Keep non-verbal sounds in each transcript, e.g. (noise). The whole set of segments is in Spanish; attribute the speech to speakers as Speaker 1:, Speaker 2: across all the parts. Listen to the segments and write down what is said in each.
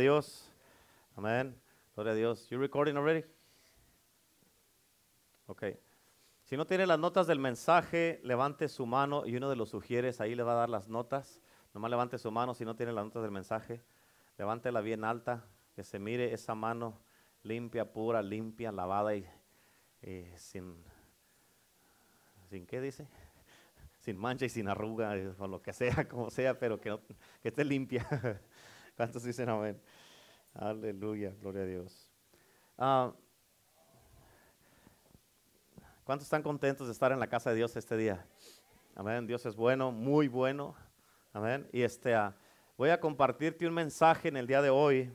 Speaker 1: Dios. Amén. Gloria a Dios. You recording already? Ok. Si no tiene las notas del mensaje, levante su mano y uno de los sugieres ahí le va a dar las notas. Nomás levante su mano si no tiene las notas del mensaje. Levántela bien alta, que se mire esa mano limpia, pura, limpia, lavada y sin, ¿sin qué dice? (laughs) Sin mancha y sin arruga, eh, o lo que sea, (laughs) como sea, pero que, que esté limpia. (laughs) ¿Cuántos dicen amén? Aleluya, gloria a Dios. Ah, ¿Cuántos están contentos de estar en la casa de Dios este día? Amén, Dios es bueno, muy bueno. Amén. Y este, ah, voy a compartirte un mensaje en el día de hoy,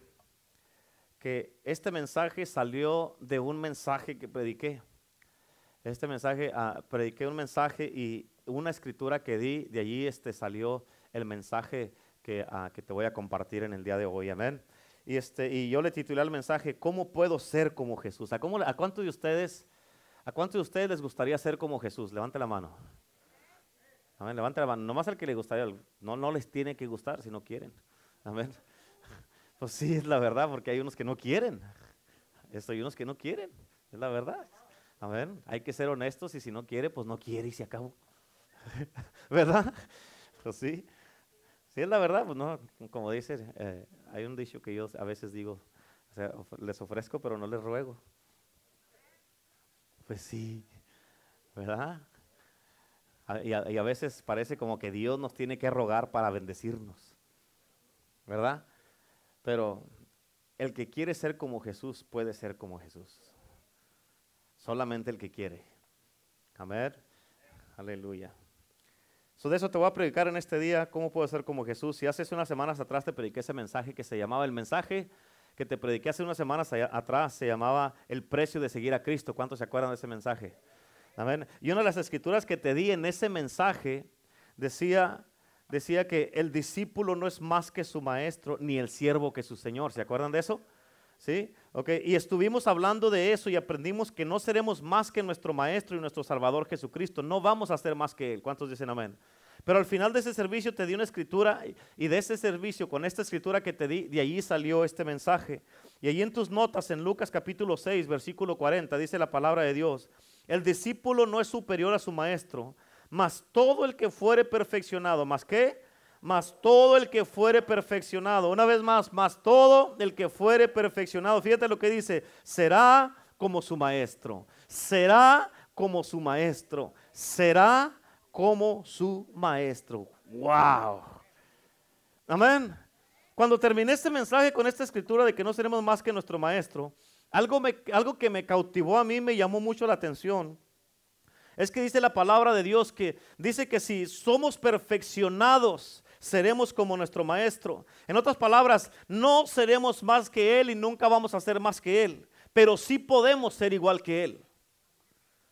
Speaker 1: que este mensaje salió de un mensaje que prediqué. Este mensaje, uh, prediqué un mensaje y una escritura que di, de allí este, salió el mensaje que, que te voy a compartir en el día de hoy. Amén. Y, este, y yo le titulé al mensaje, ¿cómo puedo ser como Jesús? ¿A, cómo, ¿A cuántos de ustedes, a cuántos de ustedes les gustaría ser como Jesús? Levante la mano. Amén, levante la mano. Nomás al que le gustaría, no, no les tiene que gustar si no quieren. Amén. (laughs) Pues sí, es la verdad, porque hay unos que no quieren. Esto hay unos que no quieren, es la verdad. Amén. Hay que ser honestos y si no quiere, pues no quiere y se acabó. (laughs) ¿Verdad? Pues sí. Sí, es la verdad, pues no, como dice, eh, hay un dicho que yo a veces digo, o sea, les ofrezco pero no les ruego. Pues sí, ¿verdad? Y a, y a, veces parece como que Dios nos tiene que rogar para bendecirnos, ¿verdad? Pero el que quiere ser como Jesús puede ser como Jesús. Solamente el que quiere. Amén. Aleluya. De eso te voy a predicar en este día, cómo puedo ser como Jesús. Si hace unas semanas atrás te prediqué ese mensaje que se llamaba el mensaje que te prediqué hace unas semanas atrás, se llamaba el precio de seguir a Cristo. ¿Cuántos se acuerdan de ese mensaje? Amén. Y una de las escrituras que te di en ese mensaje decía, decía que el discípulo no es más que su maestro, ni el siervo que su señor. ¿Se acuerdan de eso? ¿Sí? Ok, y estuvimos hablando de eso y aprendimos que no seremos más que nuestro Maestro y nuestro Salvador Jesucristo. No vamos a ser más que Él. ¿Cuántos dicen amén? Pero al final de ese servicio te di una escritura y de ese servicio, con esta escritura que te di, de allí salió este mensaje. Y allí en tus notas, en Lucas capítulo 6, versículo 40, dice la palabra de Dios, el discípulo no es superior a su maestro, mas todo el que fuere perfeccionado, más que mas todo el que fuere perfeccionado, una vez más, más todo el que fuere perfeccionado, fíjate lo que dice, será como su maestro, será como su maestro, será como su maestro. Wow. Amén. Cuando terminé este mensaje con esta escritura de que no seremos más que nuestro maestro, algo, algo que me cautivó a mí, me llamó mucho la atención, es que dice la palabra de Dios que dice que si somos perfeccionados, seremos como nuestro maestro. En otras palabras, no seremos más que Él y nunca vamos a ser más que Él, pero sí podemos ser igual que Él.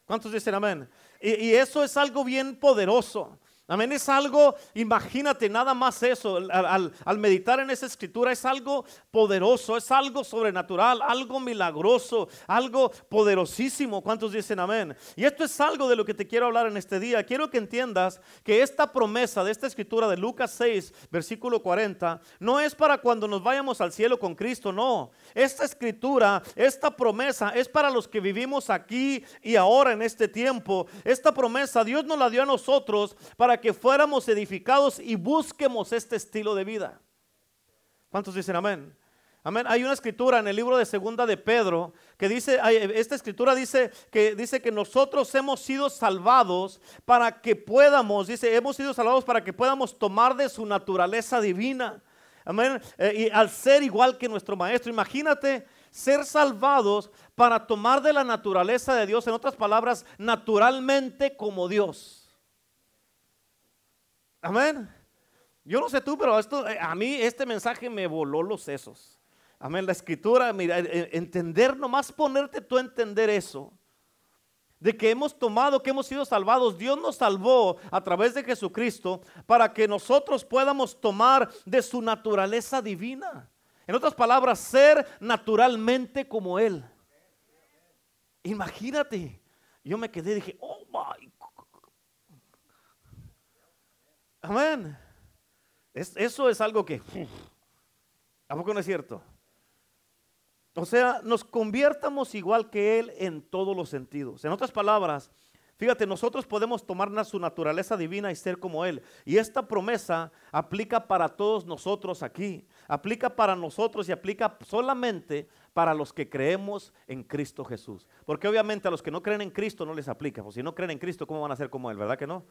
Speaker 1: ¿Cuántos dicen amén? Y, y eso es algo bien poderoso. Amén, es algo, imagínate nada más eso, al, meditar en esa escritura es algo poderoso, es algo sobrenatural, algo milagroso, algo poderosísimo. ¿Cuántos dicen amén? Y esto es algo de lo que te quiero hablar en este día. Quiero que entiendas que esta promesa de esta escritura de Lucas 6, versículo 40, no es para cuando nos vayamos al cielo con Cristo, no. Esta escritura, esta promesa es para los que vivimos aquí y ahora en este tiempo. Esta promesa Dios nos la dio a nosotros para que fuéramos edificados y busquemos este estilo de vida. ¿Cuántos dicen amén? Amén. Hay una escritura en el libro de Segunda de Pedro que dice, esta escritura dice que dice que nosotros hemos sido salvados para que podamos, dice, hemos sido salvados para que podamos tomar de su naturaleza divina. Amén. Eh, y al ser igual que nuestro maestro, imagínate ser salvados para tomar de la naturaleza de Dios, en otras palabras, naturalmente como Dios. Amén. Yo no sé tú, pero eh, a mí este mensaje me voló los sesos. Amén. La escritura, mira, entender, nomás ponerte tú a entender eso. De que hemos tomado, que hemos sido salvados. Dios nos salvó a través de Jesucristo para que nosotros podamos tomar de su naturaleza divina. En otras palabras, ser naturalmente como Él. Imagínate. Yo me quedé y dije, oh my Amén. eso es algo que... ¿A poco no es cierto? O sea, nos conviertamos igual que Él en todos los sentidos. En otras palabras, Fíjate, nosotros podemos tomar su naturaleza divina y ser como Él. Y esta promesa aplica para todos nosotros aquí. Aplica para nosotros y aplica solamente para los que creemos en Cristo Jesús. Porque obviamente a los que no creen en Cristo no les aplica. Pues si no creen en Cristo, ¿cómo van a ser como Él? ¿Verdad que no?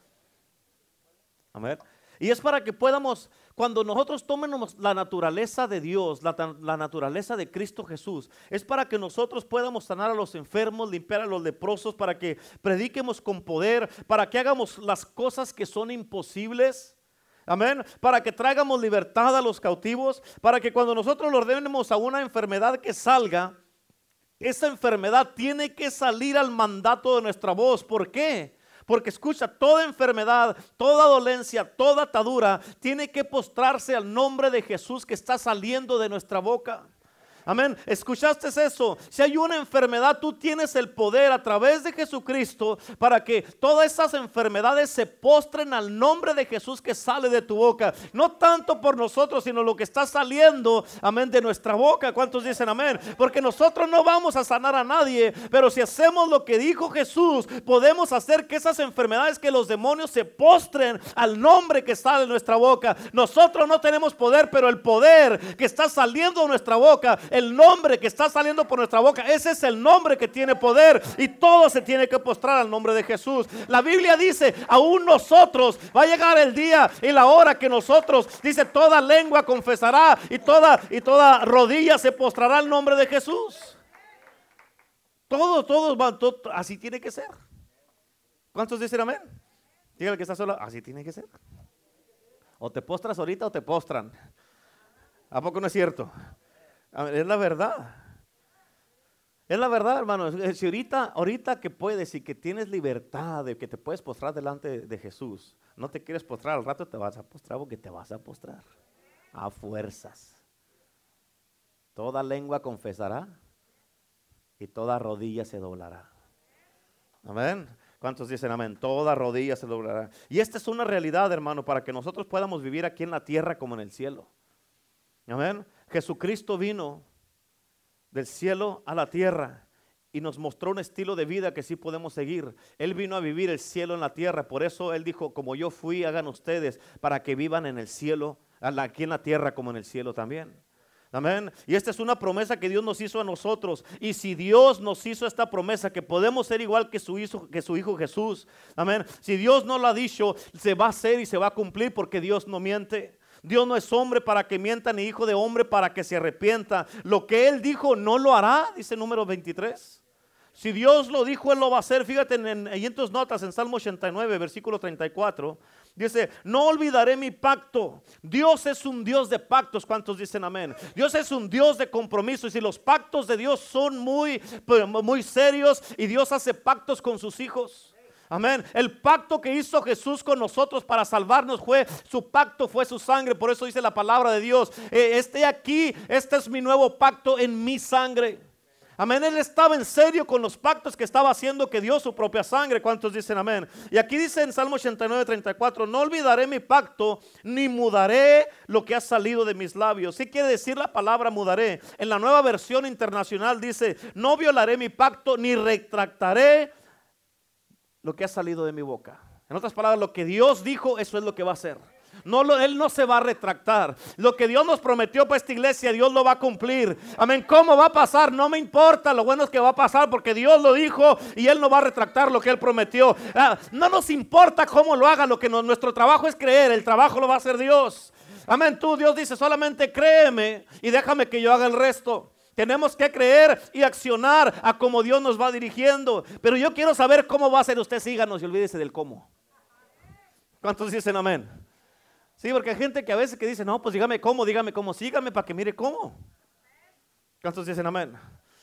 Speaker 1: Amén. Y es para que podamos, cuando nosotros tomemos la naturaleza de Dios, la, naturaleza de Cristo Jesús, es para que nosotros podamos sanar a los enfermos, limpiar a los leprosos, para que prediquemos con poder, para que hagamos las cosas que son imposibles. Amén. Para que traigamos libertad a los cautivos, para que cuando nosotros lo ordenemos a una enfermedad que salga, esa enfermedad tiene que salir al mandato de nuestra voz. ¿Por qué? Porque escucha, toda enfermedad, toda dolencia, toda atadura tiene que postrarse al nombre de Jesús que está saliendo de nuestra boca. Amén. ¿Escuchaste eso? Si hay una enfermedad, tú tienes el poder a través de Jesucristo para que todas esas enfermedades se postren al nombre de Jesús que sale de tu boca. No tanto por nosotros, sino lo que está saliendo, amén, de nuestra boca. ¿Cuántos dicen amén? Porque nosotros no vamos a sanar a nadie, pero si hacemos lo que dijo Jesús, podemos hacer que esas enfermedades, que los demonios se postren al nombre que sale de nuestra boca. Nosotros no tenemos poder, pero el poder que está saliendo de nuestra boca el nombre que está saliendo por nuestra boca, ese es el nombre que tiene poder y todo se tiene que postrar al nombre de Jesús. La Biblia dice, aún nosotros, va a llegar el día y la hora que nosotros, dice, toda lengua confesará y toda, y toda rodilla se postrará al nombre de Jesús. Todos, todos van, así tiene que ser. ¿Cuántos dicen amén? Dígale que está solo, así tiene que ser. O te postras ahorita o te postran. ¿A poco no es cierto? Es la verdad. Es la verdad, hermano. Si ahorita, ahorita que puedes y que tienes libertad de que te puedes postrar delante de Jesús, no te quieres postrar, al rato te vas a postrar porque te vas a postrar. A fuerzas. Toda lengua confesará y toda rodilla se doblará. Amén. ¿Cuántos dicen amén? Toda rodilla se doblará. Y esta es una realidad, hermano, para que nosotros podamos vivir aquí en la tierra como en el cielo. Amén. Jesucristo vino del cielo a la tierra y nos mostró un estilo de vida que sí podemos seguir. Él vino a vivir el cielo en la tierra. Por eso Él dijo, como yo fui, hagan ustedes para que vivan en el cielo, aquí en la tierra como en el cielo también. Amén. Y esta es una promesa que Dios nos hizo a nosotros. Y si Dios nos hizo esta promesa, que podemos ser igual que su hijo, que su hijo Jesús. Amén. Si Dios no lo ha dicho, se va a hacer y se va a cumplir porque Dios no miente. Dios no es hombre para que mienta, ni hijo de hombre para que se arrepienta. Lo que Él dijo no lo hará, dice número 23. Si Dios lo dijo, Él lo va a hacer. Fíjate en, en, tus notas, en Salmo 89, versículo 34. Dice, no olvidaré mi pacto. Dios es un Dios de pactos. ¿Cuántos dicen amén? Dios es un Dios de compromisos. Y los pactos de Dios son muy, muy serios. Y Dios hace pactos con sus hijos. Amén. El pacto que hizo Jesús con nosotros para salvarnos fue, su pacto fue su sangre. Por eso dice la palabra de Dios, eh, esté aquí, este es mi nuevo pacto en mi sangre. Amén. Él estaba en serio con los pactos que estaba haciendo que dio su propia sangre. ¿Cuántos dicen amén? Y aquí dice en Salmo 89, 34, no olvidaré mi pacto, ni mudaré lo que ha salido de mis labios. Sí quiere decir la palabra mudaré. En la nueva versión internacional dice, no violaré mi pacto, ni retractaré lo que ha salido de mi boca. En otras palabras, lo que Dios dijo, eso es lo que va a hacer. No él no se va a retractar. Lo que Dios nos prometió para esta iglesia, Dios lo va a cumplir. Amén. ¿Cómo va a pasar? No me importa. Lo bueno es que va a pasar porque Dios lo dijo y Él no va a retractar lo que Él prometió. Ah, no nos importa cómo lo haga. Lo que nuestro trabajo es creer. El trabajo lo va a hacer Dios. Amén. Tú, Dios dice, solamente créeme y déjame que yo haga el resto. Tenemos que creer y accionar a como Dios nos va dirigiendo. Pero yo quiero saber cómo va a ser usted. Síganos y olvídese del cómo. ¿Cuántos dicen amén? Sí, porque hay gente que a veces que dice, no, pues dígame cómo, dígame cómo, sígame para que mire cómo. ¿Cuántos dicen amén?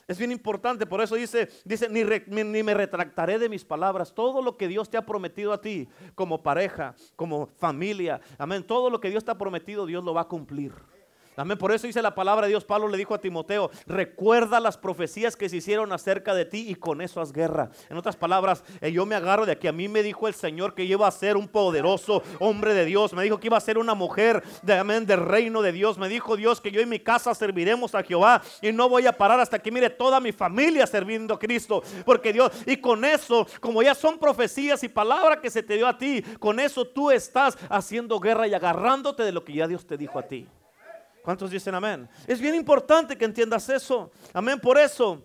Speaker 1: Es bien importante, por eso dice, dice ni, ni, me retractaré de mis palabras. Todo lo que Dios te ha prometido a ti, como pareja, como familia, amén. Todo lo que Dios te ha prometido, Dios lo va a cumplir. Amén. Por eso dice la palabra de Dios. Pablo le dijo a Timoteo: Recuerda las profecías que se hicieron acerca de ti y con eso haz guerra. En otras palabras, eh, yo me agarro de que a mí me dijo el Señor que iba a ser un poderoso hombre de Dios. Me dijo que iba a ser una mujer de, amén, del reino de Dios. Me dijo Dios que yo y mi casa serviremos a Jehová y no voy a parar hasta que mire toda mi familia sirviendo a Cristo. Porque Dios, y con eso, como ya son profecías y palabras que se te dio a ti, con eso tú estás haciendo guerra y agarrándote de lo que ya Dios te dijo a ti. ¿Cuántos dicen amén? Es bien importante que entiendas eso. Amén. Por eso,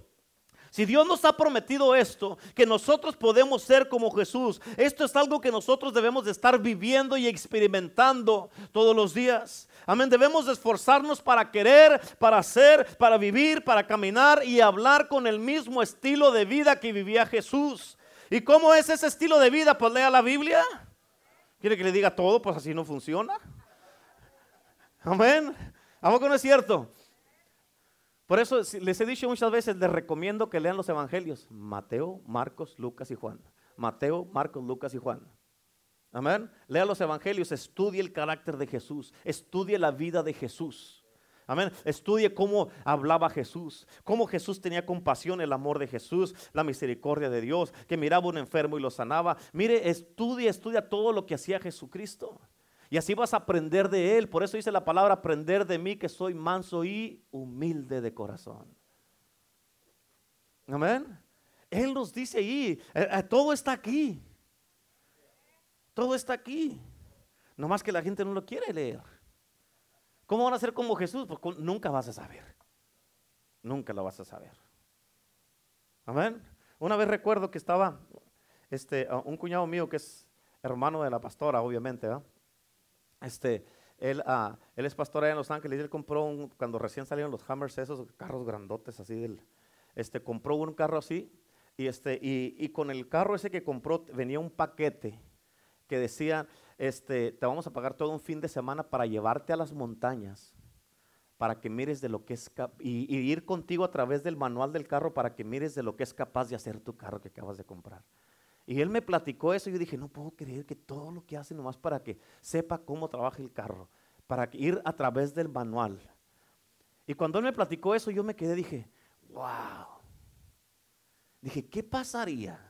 Speaker 1: si Dios nos ha prometido esto, que nosotros podemos ser como Jesús, esto es algo que nosotros debemos de estar viviendo y experimentando todos los días. Amén, debemos esforzarnos para querer, para hacer, para vivir, para caminar y hablar con el mismo estilo de vida que vivía Jesús. ¿Y cómo es ese estilo de vida? Pues lea la Biblia. ¿Quiere que le diga todo? Pues así no funciona. Amén. ¿A poco no es cierto? Por eso les he dicho muchas veces, les recomiendo que lean los evangelios. Mateo, Marcos, Lucas y Juan. Mateo, Marcos, Lucas y Juan. Amén. Lea los evangelios, estudie el carácter de Jesús, estudie la vida de Jesús. Amén. Estudie cómo hablaba Jesús, cómo Jesús tenía compasión, el amor de Jesús, la misericordia de Dios, que miraba a un enfermo y lo sanaba. Mire, estudie, estudia todo lo que hacía Jesucristo. Y así vas a aprender de Él. Por eso dice la palabra, aprender de mí que soy manso y humilde de corazón. Amén. Él nos dice ahí, eh, eh, todo está aquí. Todo está aquí. No más que la gente no lo quiere leer. ¿Cómo van a ser como Jesús? Pues nunca vas a saber. Nunca lo vas a saber. Amén. Una vez recuerdo que estaba este, un cuñado mío que es hermano de la pastora, obviamente, ¿verdad? Este, él, ah, él es pastor allá en Los Ángeles y él compró un, cuando recién salieron los Hammers, esos carros grandotes así, del, este, compró un carro así y, este, y, y, con el carro ese que compró venía un paquete que decía, este, te vamos a pagar todo un fin de semana para llevarte a las montañas, para que mires de lo que es, y, y ir contigo a través del manual del carro para que mires de lo que es capaz de hacer tu carro que acabas de comprar. Y él me platicó eso y yo dije, no puedo creer que todo lo que hace nomás para que sepa cómo trabaja el carro, para ir a través del manual. Y cuando él me platicó eso, yo me quedé, dije, wow. Dije, ¿qué pasaría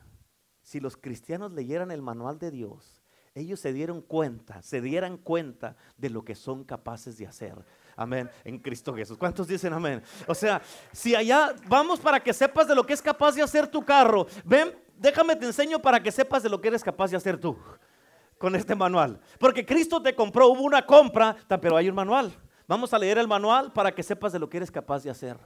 Speaker 1: si los cristianos leyeran el manual de Dios? Ellos se dieron cuenta, se dieran cuenta de lo que son capaces de hacer. Amén. En Cristo Jesús. ¿Cuántos dicen amén? O sea, si allá vamos para que sepas de lo que es capaz de hacer tu carro, ven déjame te enseño para que sepas de lo que eres capaz de hacer tú con este manual. Porque Cristo te compró, hubo una compra, pero hay un manual. Vamos a leer el manual para que sepas de lo que eres capaz de hacer.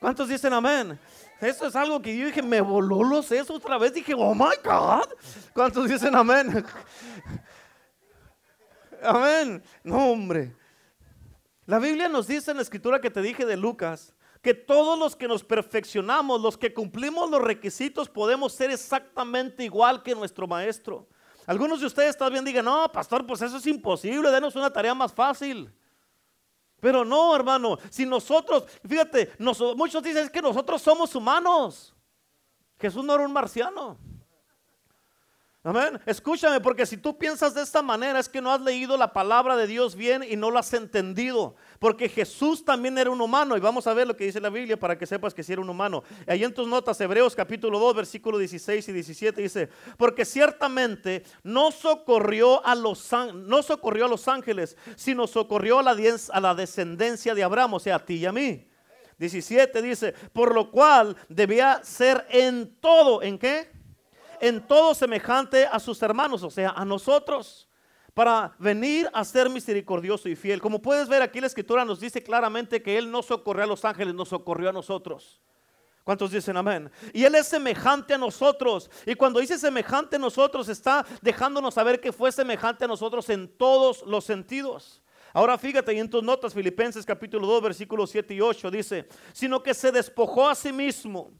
Speaker 1: ¿Cuántos dicen amén? Eso es algo que yo dije, me voló los sesos otra vez. Dije, oh my God. ¿Cuántos dicen amén? amén. No, hombre. La Biblia nos dice en la escritura que te dije de Lucas, que todos los que nos perfeccionamos, los que cumplimos los requisitos, podemos ser exactamente igual que nuestro maestro. Algunos de ustedes también digan, no, pastor, pues eso es imposible, denos una tarea más fácil. Pero no, hermano, si nosotros, fíjate, muchos dicen que nosotros somos humanos. Jesús no era un marciano. Amén. Escúchame, porque si tú piensas de esta manera es que no has leído la palabra de Dios bien y no lo has entendido. Porque Jesús también era un humano. Y vamos a ver lo que dice la Biblia para que sepas que sí era un humano. Ahí en tus notas, Hebreos capítulo 2, versículo 16 y 17 dice, porque ciertamente no socorrió a los, no socorrió a los ángeles, sino socorrió a la, a la descendencia de Abraham, o sea, a ti y a mí. 17 dice, por lo cual debía ser en todo, ¿en qué? En todo semejante a sus hermanos, o sea, a nosotros, para venir a ser misericordioso y fiel. Como puedes ver aquí la escritura nos dice claramente que Él no socorrió a los ángeles, nos socorrió a nosotros. ¿Cuántos dicen amén? Y Él es semejante a nosotros. Y cuando dice semejante a nosotros, está dejándonos saber que fue semejante a nosotros en todos los sentidos. Ahora fíjate, en tus notas, Filipenses capítulo 2, versículos 7 y 8, dice, sino que se despojó a sí mismo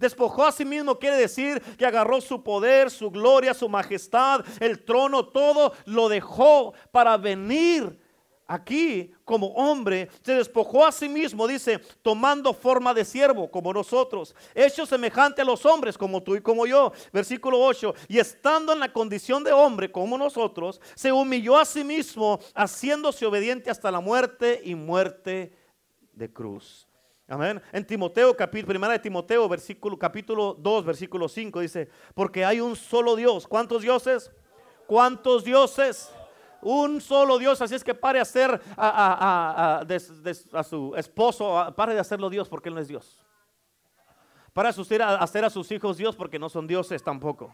Speaker 1: Despojó a sí mismo quiere decir que agarró su poder, su gloria, su majestad, el trono, todo lo dejó para venir aquí como hombre, se despojó a sí mismo, dice, tomando forma de siervo, como nosotros, hecho semejante a los hombres, como tú y como yo. Versículo 8, y estando en la condición de hombre, como nosotros, se humilló a sí mismo, haciéndose obediente hasta la muerte y muerte de cruz. Amén. En Timoteo, capítulo, primera de Timoteo, versículo, capítulo 2, versículo 5, dice, porque hay un solo Dios. ¿Cuántos dioses? ¿Cuántos dioses? Un solo Dios, así es que pare a hacer a, su esposo, pare de hacerlo Dios porque Él no es Dios. Para a hacer a sus hijos Dios porque no son dioses tampoco.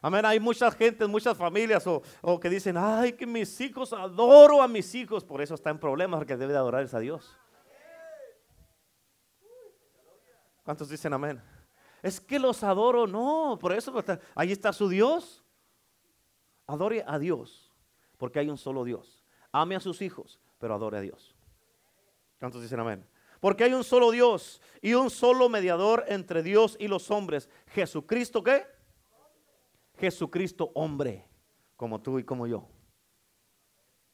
Speaker 1: Amén. Hay muchas gentes, muchas familias o, o, que dicen, ay, que mis hijos, adoro a mis hijos. Por eso está en problemas porque debe de adorar a Dios. ¿Cuántos dicen amén? Es que los adoro, no, por eso ahí está su Dios. Adore a Dios, porque hay un solo Dios. Ame a sus hijos, pero adore a Dios. ¿Cuántos dicen amén? Porque hay un solo Dios y un solo mediador entre Dios y los hombres. Jesucristo, ¿qué? Jesucristo hombre, como tú y como yo.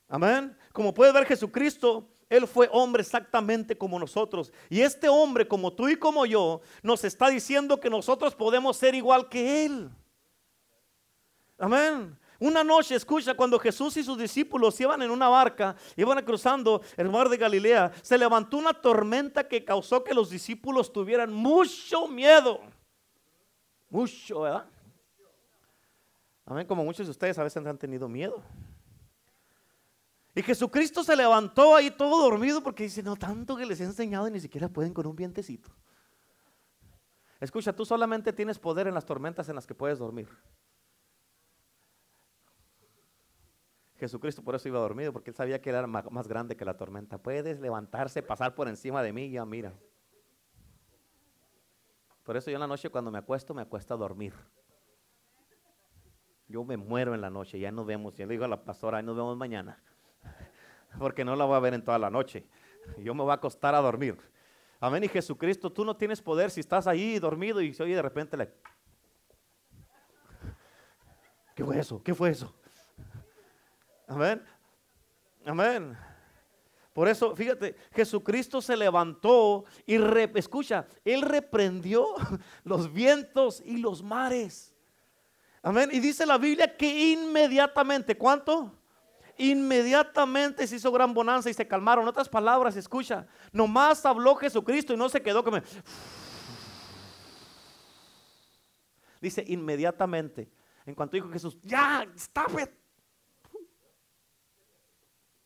Speaker 1: Amén. Como puedes ver, Jesucristo él fue hombre exactamente como nosotros. Y este hombre, como tú y como yo, nos está diciendo que nosotros podemos ser igual que Él. Amén. Una noche, escucha, cuando Jesús y sus discípulos iban en una barca, iban cruzando el mar de Galilea, se levantó una tormenta que causó que los discípulos tuvieran mucho miedo. Mucho, ¿verdad? Amén, como muchos de ustedes a veces han tenido miedo. Y Jesucristo se levantó ahí todo dormido porque dice, no, tanto que les he enseñado y ni siquiera pueden con un vientecito. Escucha, tú solamente tienes poder en las tormentas en las que puedes dormir. Jesucristo por eso iba dormido, porque él sabía que era más grande que la tormenta. Puedes levantarse, pasar por encima de mí ya mira. Por eso yo en la noche cuando me acuesto, me acuesto a dormir. Yo me muero en la noche, ya nos vemos. Ya le digo a la pastora, ahí nos vemos mañana porque no la voy a ver en toda la noche. (laughs) Yo me voy a acostar a dormir. Amén. Y Jesucristo, tú no tienes poder si estás ahí dormido y se oye de repente. (laughs) ¿Qué fue eso? ¿Qué fue eso? Amén. Amén. Por eso, fíjate, Jesucristo se levantó y escucha, Él reprendió (laughs) los vientos y los mares. Amén. Y dice la Biblia que inmediatamente, ¿cuánto? Inmediatamente se hizo gran bonanza y se calmaron. Otras palabras, escucha, nomás habló Jesucristo y no se quedó como... Dice inmediatamente, en cuanto dijo Jesús, ya, stop it.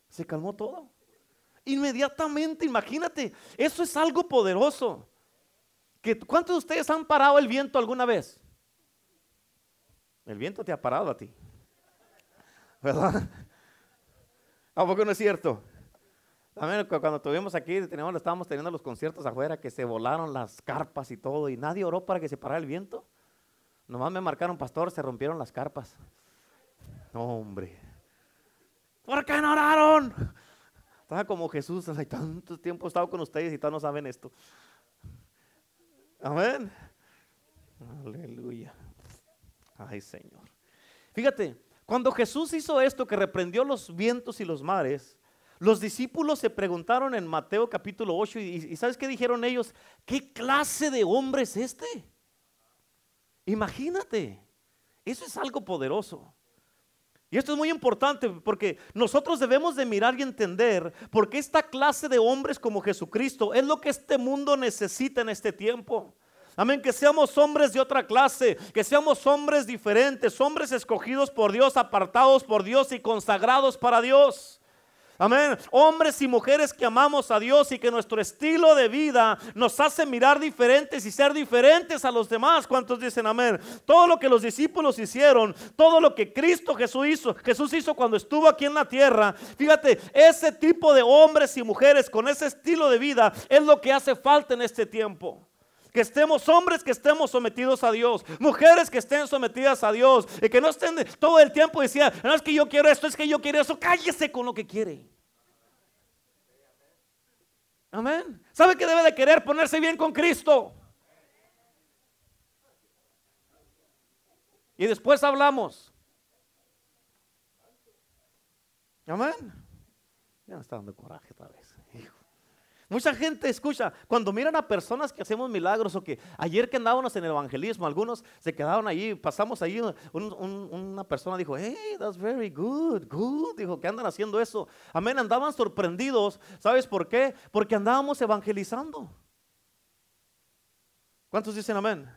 Speaker 1: Se calmó todo. Inmediatamente, imagínate, eso es algo poderoso. Que, ¿Cuántos de ustedes han parado el viento alguna vez? El viento te ha parado a ti. ¿Verdad? ¿A poco no es cierto? También cuando estuvimos aquí, teníamos, estábamos teniendo los conciertos afuera, que se volaron las carpas y todo, y nadie oró para que se parara el viento. Nomás me marcaron, pastor, se rompieron las carpas. No, hombre. ¿Por qué no oraron? Estaba como Jesús, hace tanto tiempo he estado con ustedes y todos no saben esto. Amén. Aleluya. Ay, Señor. Fíjate, cuando Jesús hizo esto, que reprendió los vientos y los mares, los discípulos se preguntaron en Mateo capítulo 8 y, ¿sabes qué dijeron ellos? ¿Qué clase de hombre es este? Imagínate, eso es algo poderoso. Y esto es muy importante porque nosotros debemos de mirar y entender porque esta clase de hombres como Jesucristo es lo que este mundo necesita en este tiempo. Amén, que seamos hombres de otra clase, que seamos hombres diferentes, hombres escogidos por Dios, apartados por Dios y consagrados para Dios. Amén. Hombres y mujeres que amamos a Dios y que nuestro estilo de vida nos hace mirar diferentes y ser diferentes a los demás. ¿Cuántos dicen amén? Todo lo que los discípulos hicieron, todo lo que Cristo Jesús hizo, Jesús hizo cuando estuvo aquí en la tierra. Fíjate, ese tipo de hombres y mujeres con ese estilo de vida es lo que hace falta en este tiempo. Que estemos hombres que estemos sometidos a Dios, mujeres que estén sometidas a Dios y que no estén todo el tiempo diciendo, no es que yo quiero esto, es que yo quiero eso, cállese con lo que quiere. Amén. ¿Sabe que debe de querer ponerse bien con Cristo? Y después hablamos. Amén. Ya me está dando coraje otra vez. Mucha gente escucha, cuando miran a personas que hacemos milagros o que ayer que andábamos en el evangelismo, algunos se quedaron allí, pasamos allí, una persona dijo, hey, that's very good, good, dijo, que andan haciendo eso. Amén, andaban sorprendidos, ¿sabes por qué? Porque andábamos evangelizando. ¿Cuántos dicen amén?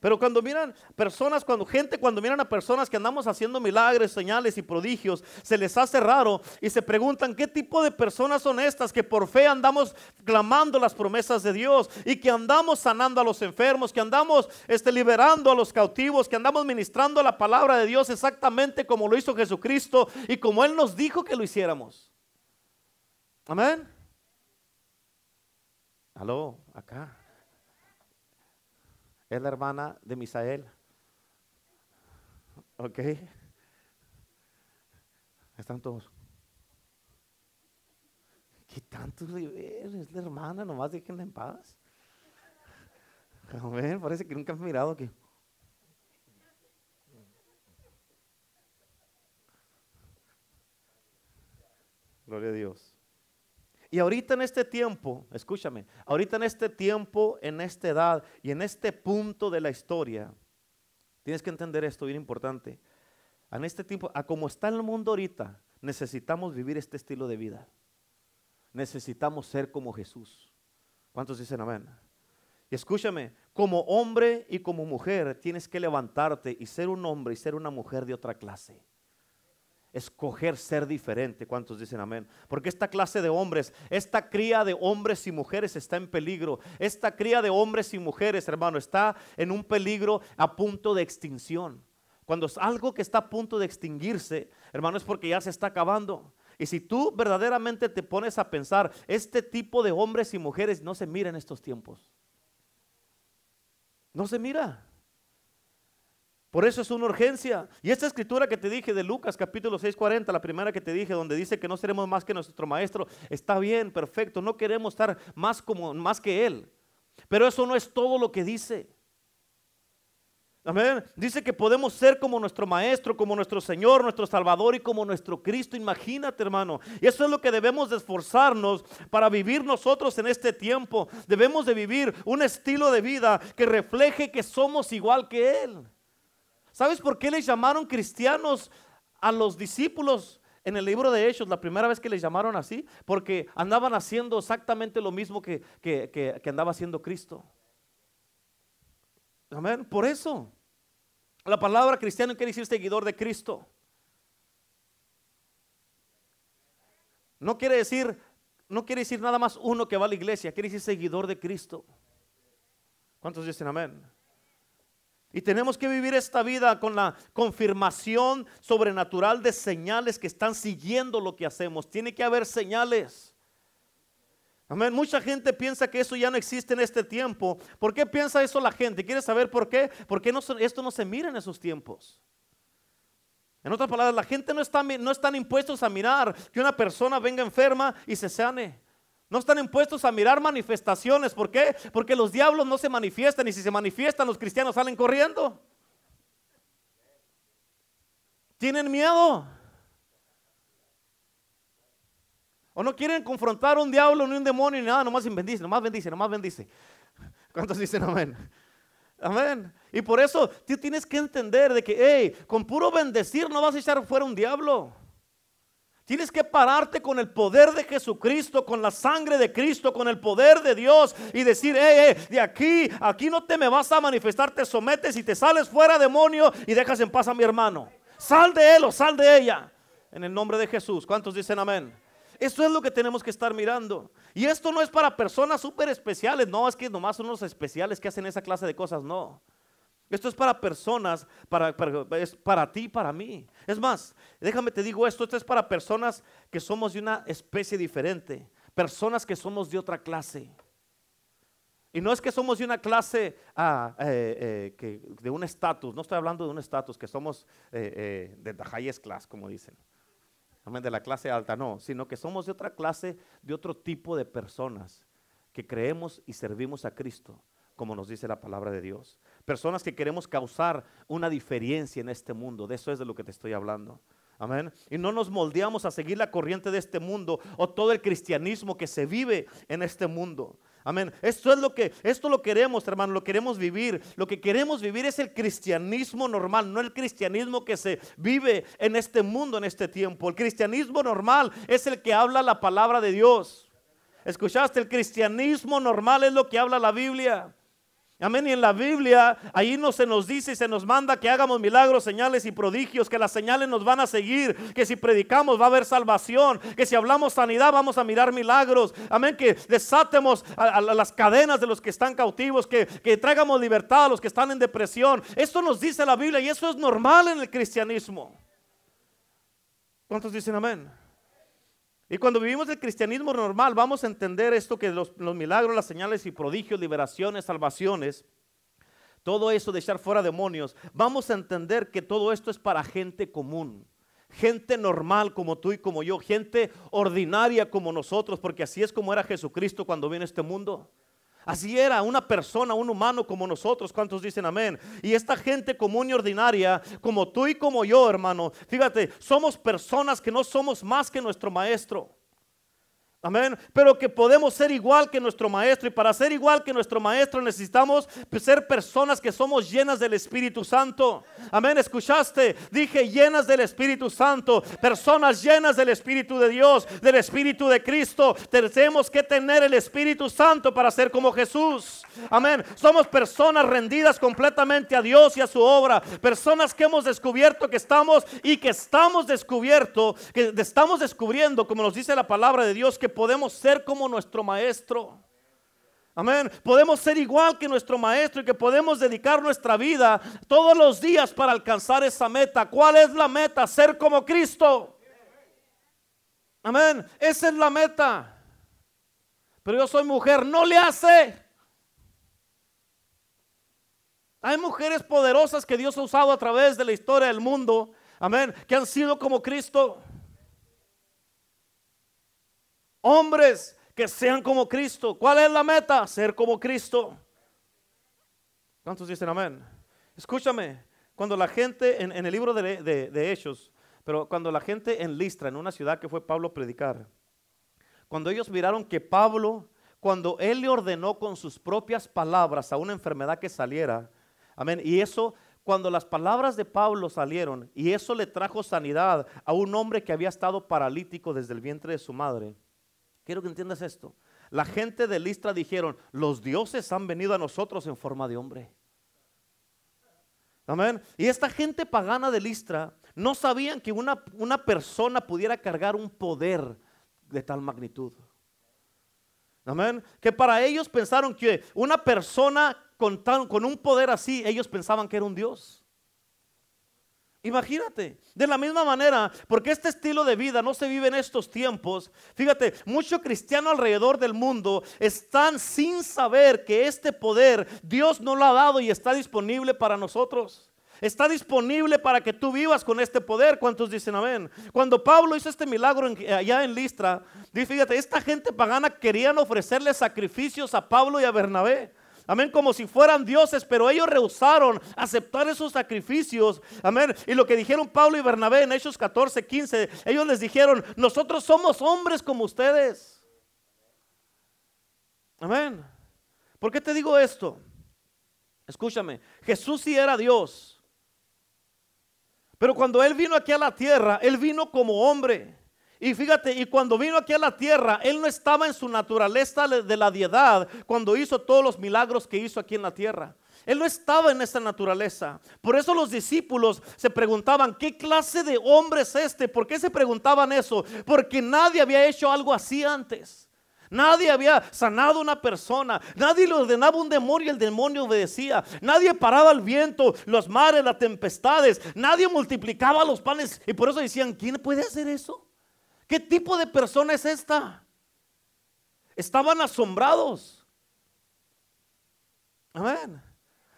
Speaker 1: Pero cuando miran personas, cuando gente, cuando miran a personas que andamos haciendo milagros, señales y prodigios, se les hace raro y se preguntan qué tipo de personas son estas que por fe andamos clamando las promesas de Dios y que andamos sanando a los enfermos, que andamos este, liberando a los cautivos, que andamos ministrando la palabra de Dios exactamente como lo hizo Jesucristo y como Él nos dijo que lo hiciéramos. Amén. Aló, acá es la hermana de Misael. ¿Ok? Están todos. ¿Qué tanto Es la hermana, nomás déjenla en paz. Amén, parece que nunca han mirado que. Gloria a Dios. Y ahorita en este tiempo, escúchame, ahorita en este tiempo, en esta edad y en este punto de la historia, tienes que entender esto bien importante. En este tiempo, a como está el mundo ahorita, necesitamos vivir este estilo de vida. Necesitamos ser como Jesús. ¿Cuántos dicen amén? Y escúchame, como hombre y como mujer tienes que levantarte y ser un hombre y ser una mujer de otra clase escoger ser diferente. ¿Cuántos dicen amén? Porque esta clase de hombres, esta cría de hombres y mujeres está en peligro. Esta cría de hombres y mujeres, hermano, está en un peligro a punto de extinción. Cuando es algo que está a punto de extinguirse, hermano, es porque ya se está acabando. Y si tú verdaderamente te pones a pensar, este tipo de hombres y mujeres no se mira en estos tiempos. No se mira. Por eso es una urgencia. Y esta escritura que te dije de Lucas capítulo 6:40, la primera que te dije, donde dice que no seremos más que nuestro maestro, está bien, perfecto. No queremos estar más como más que él. Pero eso no es todo lo que dice. Amén. Dice que podemos ser como nuestro Maestro, como nuestro Señor, nuestro Salvador y como nuestro Cristo. Imagínate, hermano. Y eso es lo que debemos de esforzarnos para vivir nosotros en este tiempo. Debemos de vivir un estilo de vida que refleje que somos igual que Él. ¿Sabes por qué les llamaron cristianos a los discípulos en el libro de Hechos, la primera vez que les llamaron así? Porque andaban haciendo exactamente lo mismo que, que, andaba haciendo Cristo. Amén. Por eso, la palabra cristiano quiere decir seguidor de Cristo. No quiere decir, no quiere decir nada más uno que va a la iglesia, quiere decir seguidor de Cristo. ¿Cuántos dicen amén? Y tenemos que vivir esta vida con la confirmación sobrenatural de señales que están siguiendo lo que hacemos. Tiene que haber señales. Mucha gente piensa que eso ya no existe en este tiempo. ¿Por qué piensa eso la gente? ¿Quiere saber por qué? Porque esto no se mira en esos tiempos. En otras palabras, la gente no, está, no están impuestos a mirar que una persona venga enferma y se sane. No están impuestos a mirar manifestaciones. ¿Por qué? Porque los diablos no se manifiestan y si se manifiestan los cristianos salen corriendo. Tienen miedo. O no quieren confrontar a un diablo ni un demonio ni nada, nomás bendice, nomás bendice, nomás bendice. ¿Cuántos dicen amén? Amén. Y por eso tú tienes que entender de que, hey, con puro bendecir no vas a echar fuera un diablo. Tienes que pararte con el poder de Jesucristo, con la sangre de Cristo, con el poder de Dios y decir, eh, eh, de aquí, aquí no te me vas a manifestar, te sometes y te sales fuera, demonio, y dejas en paz a mi hermano. Sal de él o sal de ella. En el nombre de Jesús. ¿Cuántos dicen amén? Eso es lo que tenemos que estar mirando. Y esto no es para personas súper especiales. No, es que nomás son los especiales que hacen esa clase de cosas. No. Esto es para personas, para, es para ti y para mí. Es más, déjame te digo esto, esto es para personas que somos de una especie diferente, personas que somos de otra clase. Y no es que somos de una clase ah, eh, eh, de un estatus, no estoy hablando de un estatus, que somos eh, de the highest class, como dicen, de la clase alta, no, sino que somos de otra clase, de otro tipo de personas que creemos y servimos a Cristo como nos dice la palabra de Dios. Personas que queremos causar una diferencia en este mundo. De eso es de lo que te estoy hablando. Amén. Y no nos moldeamos a seguir la corriente de este mundo o todo el cristianismo que se vive en este mundo. Amén. Esto es lo que, esto lo queremos, hermano, lo queremos vivir. Lo que queremos vivir es el cristianismo normal, no el cristianismo que se vive en este mundo, en este tiempo. El cristianismo normal es el que habla la palabra de Dios. ¿Escuchaste? El cristianismo normal es lo que habla la Biblia. Amén. Y en la Biblia, ahí no se nos dice y se nos manda que hagamos milagros, señales y prodigios, que las señales nos van a seguir, que si predicamos va a haber salvación, que si hablamos sanidad vamos a mirar milagros. Amén. Que desatemos las cadenas de los que están cautivos, que, que traigamos libertad a los que están en depresión. Esto nos dice la Biblia y eso es normal en el cristianismo. ¿Cuántos dicen amén? Y cuando vivimos el cristianismo normal, vamos a entender esto que los, milagros, las señales y prodigios, liberaciones, salvaciones, todo eso de echar fuera demonios, vamos a entender que todo esto es para gente común, gente normal como tú y como yo, gente ordinaria como nosotros, porque así es como era Jesucristo cuando viene a este mundo. Así era una persona, un humano como nosotros. ¿Cuántos dicen amén? Y esta gente común y ordinaria, como tú y como yo, hermano, fíjate, somos personas que no somos más que nuestro maestro. Amén. Pero que podemos ser igual que nuestro maestro. Y para ser igual que nuestro maestro necesitamos ser personas que somos llenas del Espíritu Santo. Amén. ¿Escuchaste? Dije llenas del Espíritu Santo. Personas llenas del Espíritu de Dios, del Espíritu de Cristo. Tenemos que tener el Espíritu Santo para ser como Jesús. Amén. Somos personas rendidas completamente a Dios y a su obra. Personas que hemos descubierto que estamos y que estamos descubierto, que estamos descubriendo, como nos dice la palabra de Dios, que podemos ser como nuestro maestro. Amén. Podemos ser igual que nuestro maestro y que podemos dedicar nuestra vida todos los días para alcanzar esa meta. ¿Cuál es la meta? Ser como Cristo. Amén. Esa es la meta. Pero yo soy mujer, no le hace. Hay mujeres poderosas que Dios ha usado a través de la historia del mundo. Amén. Que han sido como Cristo. Hombres que sean como Cristo. ¿Cuál es la meta? Ser como Cristo. ¿Cuántos dicen amén? Escúchame, cuando la gente en, el libro de, de, Hechos, pero cuando la gente en Listra, en una ciudad que fue Pablo predicar, cuando ellos miraron que Pablo, cuando él le ordenó con sus propias palabras a una enfermedad que saliera, amén, y eso cuando las palabras de Pablo salieron y eso le trajo sanidad a un hombre que había estado paralítico desde el vientre de su madre, Quiero que entiendas esto. La gente de Listra dijeron, los dioses han venido a nosotros en forma de hombre. Amén. Y esta gente pagana de Listra no sabían que una, una persona pudiera cargar un poder de tal magnitud. Amén. Que para ellos pensaron que una persona con, con un poder así, ellos pensaban que era un Dios. Imagínate, de la misma manera, porque este estilo de vida no se vive en estos tiempos. Fíjate, muchos cristianos alrededor del mundo están sin saber que este poder Dios no lo ha dado y está disponible para nosotros. Está disponible para que tú vivas con este poder. ¿Cuántos dicen amén? Cuando Pablo hizo este milagro allá en Listra, fíjate, esta gente pagana querían ofrecerle sacrificios a Pablo y a Bernabé. Amén, como si fueran dioses, pero ellos rehusaron aceptar esos sacrificios. Amén. Y lo que dijeron Pablo y Bernabé en Hechos 14, 15, ellos les dijeron, nosotros somos hombres como ustedes. Amén. ¿Por qué te digo esto? Escúchame, Jesús sí era Dios. Pero cuando Él vino aquí a la tierra, Él vino como hombre. Y fíjate, y cuando vino aquí a la tierra, Él no estaba en su naturaleza de la diedad cuando hizo todos los milagros que hizo aquí en la tierra. Él no estaba en esa naturaleza. Por eso los discípulos se preguntaban, ¿qué clase de hombre es este? ¿Por qué se preguntaban eso? Porque nadie había hecho algo así antes. Nadie había sanado a una persona. Nadie le ordenaba un demonio y el demonio obedecía. Nadie paraba el viento, los mares, las tempestades. Nadie multiplicaba los panes. Y por eso decían, ¿quién puede hacer eso? ¿Qué tipo de persona es esta? Estaban asombrados. Amén.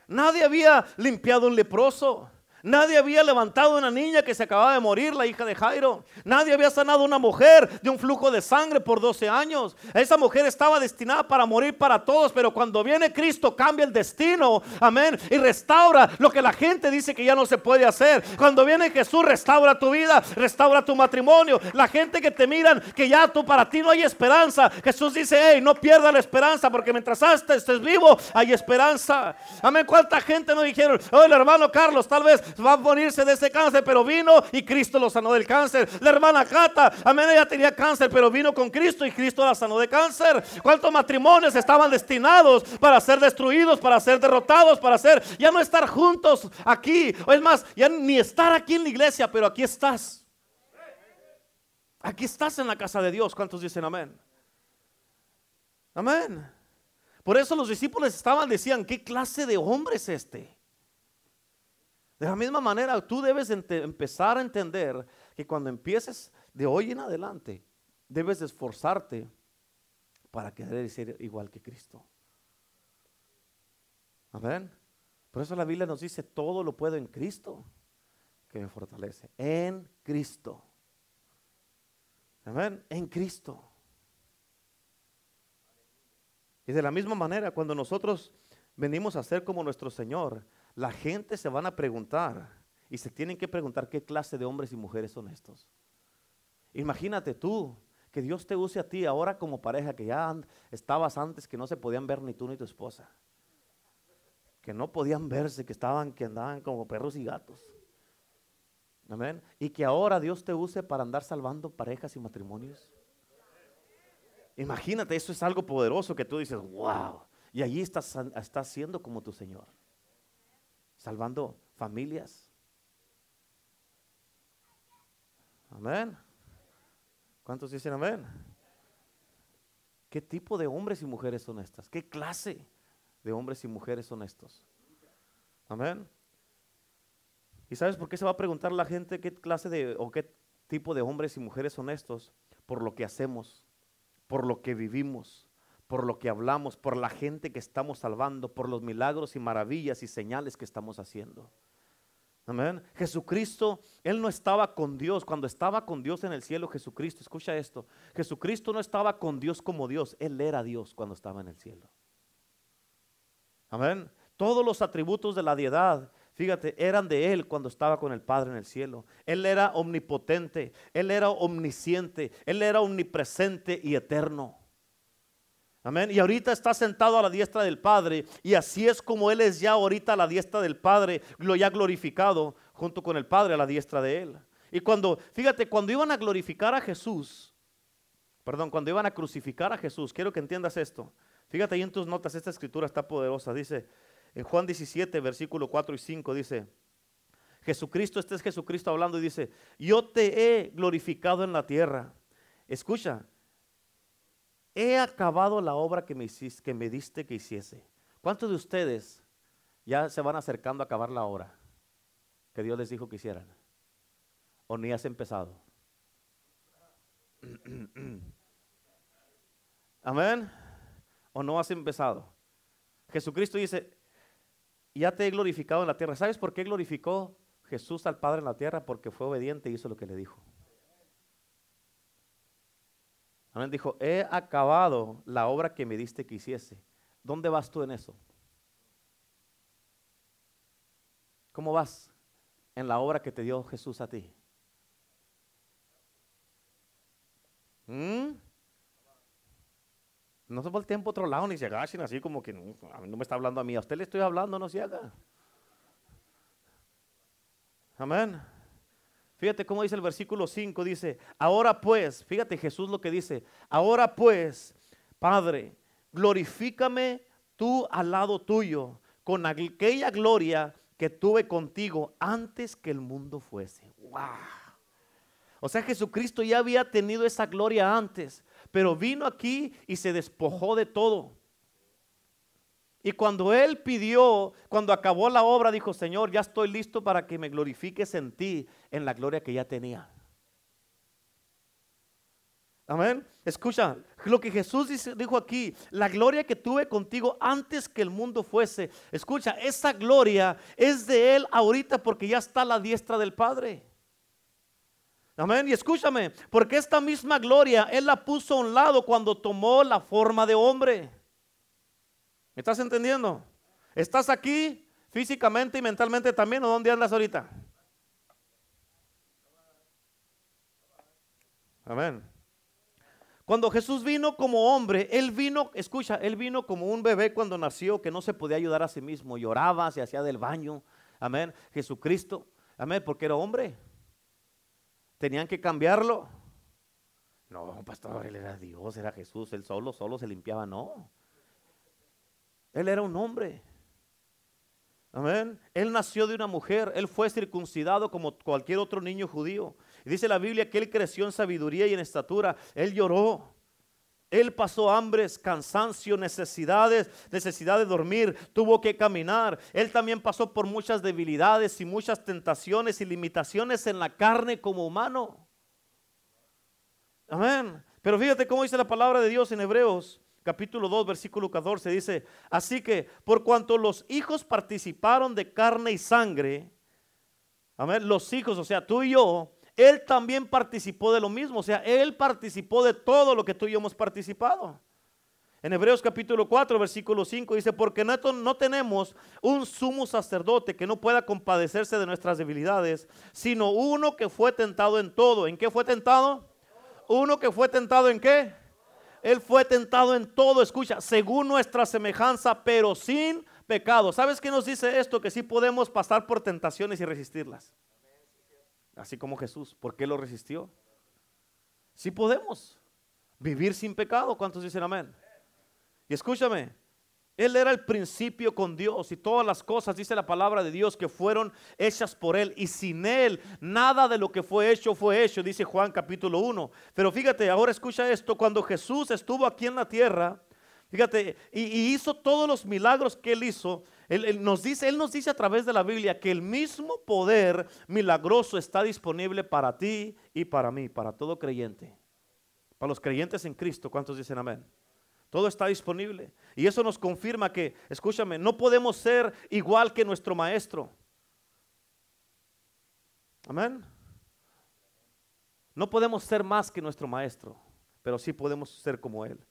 Speaker 1: Nadie había limpiado un leproso. Nadie había levantado una niña que se acababa de morir, la hija de Jairo. Nadie había sanado una mujer de un flujo de sangre por 12 años. Esa mujer estaba destinada para morir para todos, pero cuando viene Cristo cambia el destino, amén, y restaura lo que la gente dice que ya no se puede hacer. Cuando viene Jesús restaura tu vida, restaura tu matrimonio. La gente que te miran que ya tú para ti no hay esperanza. Jesús dice, hey, no pierda la esperanza porque mientras estés vivo hay esperanza. Amén. ¿Cuánta gente no dijeron, oh, el hermano Carlos tal vez va a morirse de ese cáncer, pero vino y Cristo lo sanó del cáncer. La hermana Cata, amén, ella tenía cáncer, pero vino con Cristo y Cristo la sanó de cáncer. ¿Cuántos matrimonios estaban destinados para ser destruidos, para ser derrotados, para ser, ya no estar juntos aquí? O es más, ya ni estar aquí en la iglesia, pero aquí estás. Aquí estás en la casa de Dios. ¿Cuántos dicen amén? Amén. Por eso los discípulos estaban, decían, ¿qué clase de hombre es este? De la misma manera, tú debes empezar a entender que cuando empieces de hoy en adelante, debes esforzarte para querer ser igual que Cristo. Amén. Por eso la Biblia nos dice, todo lo puedo en Cristo que me fortalece. En Cristo. Amén. En Cristo. Y de la misma manera, cuando nosotros venimos a ser como nuestro Señor, la gente se van a preguntar y se tienen que preguntar qué clase de hombres y mujeres son estos. Imagínate tú que Dios te use a ti ahora como pareja que ya estabas antes que no se podían ver ni tú ni tu esposa. Que no podían verse, que estaban, que andaban como perros y gatos. Amén. Y que ahora Dios te use para andar salvando parejas y matrimonios. Imagínate, eso es algo poderoso que tú dices, wow. Y allí estás, estás siendo como tu Señor salvando familias. Amén. ¿Cuántos dicen amén? ¿Qué tipo de hombres y mujeres son estas? ¿Qué clase de hombres y mujeres son estos? Amén. ¿Y sabes por qué se va a preguntar la gente qué clase de o qué tipo de hombres y mujeres son estos? Por lo que hacemos, por lo que vivimos, por lo que hablamos, por la gente que estamos salvando, por los milagros y maravillas y señales que estamos haciendo. Amén. Jesucristo, Él no estaba con Dios. Cuando estaba con Dios en el cielo, Jesucristo, escucha esto. Jesucristo no estaba con Dios como Dios. Él era Dios cuando estaba en el cielo. Amén. Todos los atributos de la deidad, fíjate, eran de Él cuando estaba con el Padre en el cielo. Él era omnipotente, Él era omnisciente, Él era omnipresente y eterno. Amén. Y ahorita está sentado a la diestra del Padre. Y así es como Él es ya ahorita a la diestra del Padre, lo ya glorificado junto con el Padre a la diestra de Él. Y cuando, fíjate, cuando iban a glorificar a Jesús, perdón, cuando iban a crucificar a Jesús, quiero que entiendas esto. Fíjate ahí en tus notas, esta escritura está poderosa. Dice, en Juan 17, versículo 4 y 5, dice, Jesucristo, este es Jesucristo hablando y dice, yo te he glorificado en la tierra. Escucha, he acabado la obra que me, hiciste, que me diste que hiciese. ¿Cuántos de ustedes ya se van acercando a acabar la obra que Dios les dijo que hicieran? ¿O ni has empezado? (clears throat) Amén. ¿O no has empezado? Jesucristo dice, ya te he glorificado en la tierra. ¿Sabes por qué glorificó Jesús al Padre en la tierra? Porque fue obediente y hizo lo que le dijo. Amén. Dijo, he acabado la obra que me diste que hiciese. ¿Dónde vas tú en eso? ¿Cómo vas en la obra que te dio Jesús a ti? ¿Mm? No se volteen por otro lado ni se agachen así como que no, no me está hablando a mí. A usted le estoy hablando, no se haga. Amén. Fíjate cómo dice el versículo 5, dice, ahora pues, fíjate Jesús lo que dice, ahora pues, Padre, glorifícame tú al lado tuyo con aquella gloria que tuve contigo antes que el mundo fuese. ¡Wow! O sea, Jesucristo ya había tenido esa gloria antes, pero vino aquí y se despojó de todo. Y cuando él pidió, cuando acabó la obra, dijo, Señor, ya estoy listo para que me glorifiques en ti, en la gloria que ya tenía. Amén. Escucha, lo que Jesús dijo aquí, la gloria que tuve contigo antes que el mundo fuese. Escucha, esa gloria es de Él ahorita porque ya está a la diestra del Padre. Amén. Y escúchame, porque esta misma gloria Él la puso a un lado cuando tomó la forma de hombre. ¿Me estás entendiendo? ¿Estás aquí físicamente y mentalmente también o dónde andas ahorita? Amén. Cuando Jesús vino como hombre, Él vino, escucha, Él vino como un bebé cuando nació que no se podía ayudar a sí mismo, lloraba, se hacía del baño. Amén. Jesucristo, amén, porque era hombre. Tenían que cambiarlo. No, pastor, Él era Dios, era Jesús, Él solo, solo se limpiaba, no. Él era un hombre. Amén. Él nació de una mujer, él fue circuncidado como cualquier otro niño judío. Dice la Biblia que él creció en sabiduría y en estatura. Él lloró. Él pasó hambres, cansancio, necesidades, necesidad de dormir, tuvo que caminar. Él también pasó por muchas debilidades y muchas tentaciones y limitaciones en la carne como humano. Amén. Pero fíjate cómo dice la palabra de Dios en Hebreos capítulo 2, versículo 14, dice, así que por cuanto los hijos participaron de carne y sangre, los hijos, o sea, tú y yo, él también participó de lo mismo, o sea, él participó de todo lo que tú y yo hemos participado. En Hebreos capítulo 4, versículo 5 dice, porque no tenemos un sumo sacerdote que no pueda compadecerse de nuestras debilidades, sino uno que fue tentado en todo. ¿En qué fue tentado? Uno que fue tentado en qué? Él fue tentado en todo, escucha, según nuestra semejanza, pero sin pecado. ¿Sabes qué nos dice esto? Que sí podemos pasar por tentaciones y resistirlas. Así como Jesús. ¿Por qué lo resistió? Sí podemos vivir sin pecado. ¿Cuántos dicen amén? Y escúchame, él era el principio con Dios y todas las cosas, dice la palabra de Dios, que fueron hechas por Él. Y sin Él, nada de lo que fue hecho fue hecho, dice Juan capítulo 1. Pero fíjate, ahora escucha esto, cuando Jesús estuvo aquí en la tierra, fíjate, y, hizo todos los milagros que Él hizo, nos dice, él nos dice a través de la Biblia que el mismo poder milagroso está disponible para ti y para mí, para todo creyente. Para los creyentes en Cristo, ¿cuántos dicen amén? Todo está disponible. Y eso nos confirma que, escúchame, no podemos ser igual que nuestro maestro. Amén. No podemos ser más que nuestro maestro, pero sí podemos ser como él.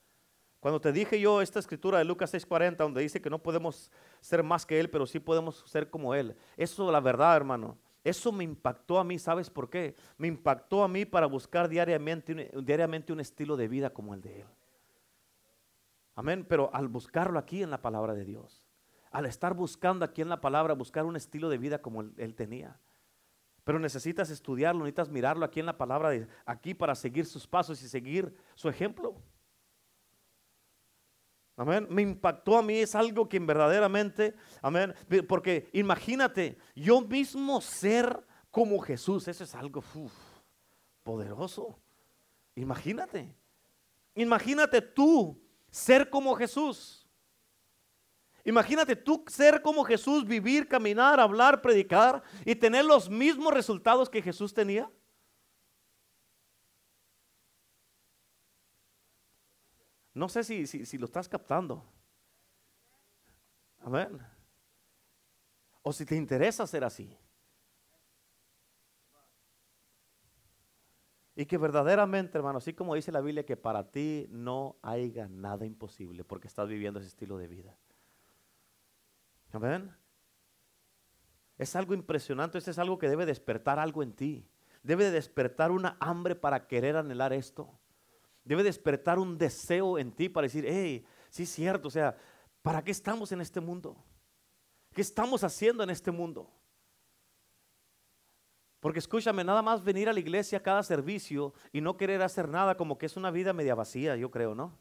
Speaker 1: Cuando te dije yo esta escritura de Lucas 6:40, donde dice que no podemos ser más que él, pero sí podemos ser como él. Eso la verdad, hermano. Eso me impactó a mí, ¿sabes por qué? Me impactó a mí para buscar diariamente, diariamente un estilo de vida como el de él. Amén, pero al buscarlo aquí en la palabra de Dios, al estar buscando aquí en la palabra, buscar un estilo de vida como él, tenía. Pero necesitas estudiarlo, necesitas mirarlo aquí en la palabra, de, aquí para seguir sus pasos y seguir su ejemplo. Amén. Me impactó a mí, es algo que verdaderamente, amén. Porque imagínate, yo mismo ser como Jesús, eso es algo poderoso. Imagínate. Imagínate tú ser como Jesús. Imagínate tú ser como Jesús, vivir, caminar, hablar, predicar y tener los mismos resultados que Jesús tenía. No sé si, si, lo estás captando. Amén. O si te interesa ser así. Y que verdaderamente, hermano, así como dice la Biblia, que para ti no haya nada imposible porque estás viviendo ese estilo de vida. Amén. Es algo impresionante, esto es algo que debe despertar algo en ti. Debe despertar una hambre para querer anhelar esto. Debe despertar un deseo en ti para decir, hey, sí es cierto, o sea, ¿para qué estamos en este mundo? ¿Qué estamos haciendo en este mundo? Porque escúchame, nada más venir a la iglesia a cada servicio y no querer hacer nada, como que es una vida media vacía, yo creo, ¿no?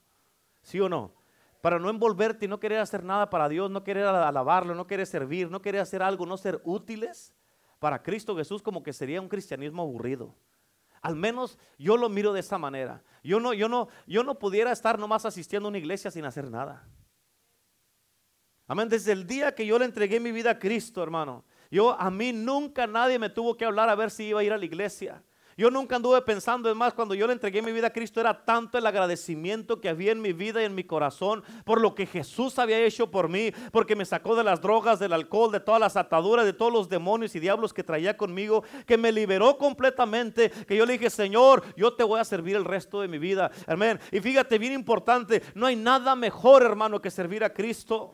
Speaker 1: ¿Sí o no? Para no envolverte y no querer hacer nada para Dios, no querer alabarlo, no querer servir, no querer hacer algo, no ser útiles para Cristo Jesús, como que sería un cristianismo aburrido. Al menos yo lo miro de esa manera. Yo no, yo no, yo no pudiera estar nomás asistiendo a una iglesia sin hacer nada. Amén. Desde el día que yo le entregué mi vida a Cristo, hermano, yo, a mí nunca nadie me tuvo que hablar a ver si iba a ir a la iglesia. Yo nunca anduve pensando, es más, cuando yo le entregué mi vida a Cristo era tanto el agradecimiento que había en mi vida y en mi corazón por lo que Jesús había hecho por mí, porque me sacó de las drogas, del alcohol, de todas las ataduras, de todos los demonios y diablos que traía conmigo, que me liberó completamente, que yo le dije, Señor, yo te voy a servir el resto de mi vida. Amén. Y fíjate, bien importante, no hay nada mejor, hermano, que servir a Cristo.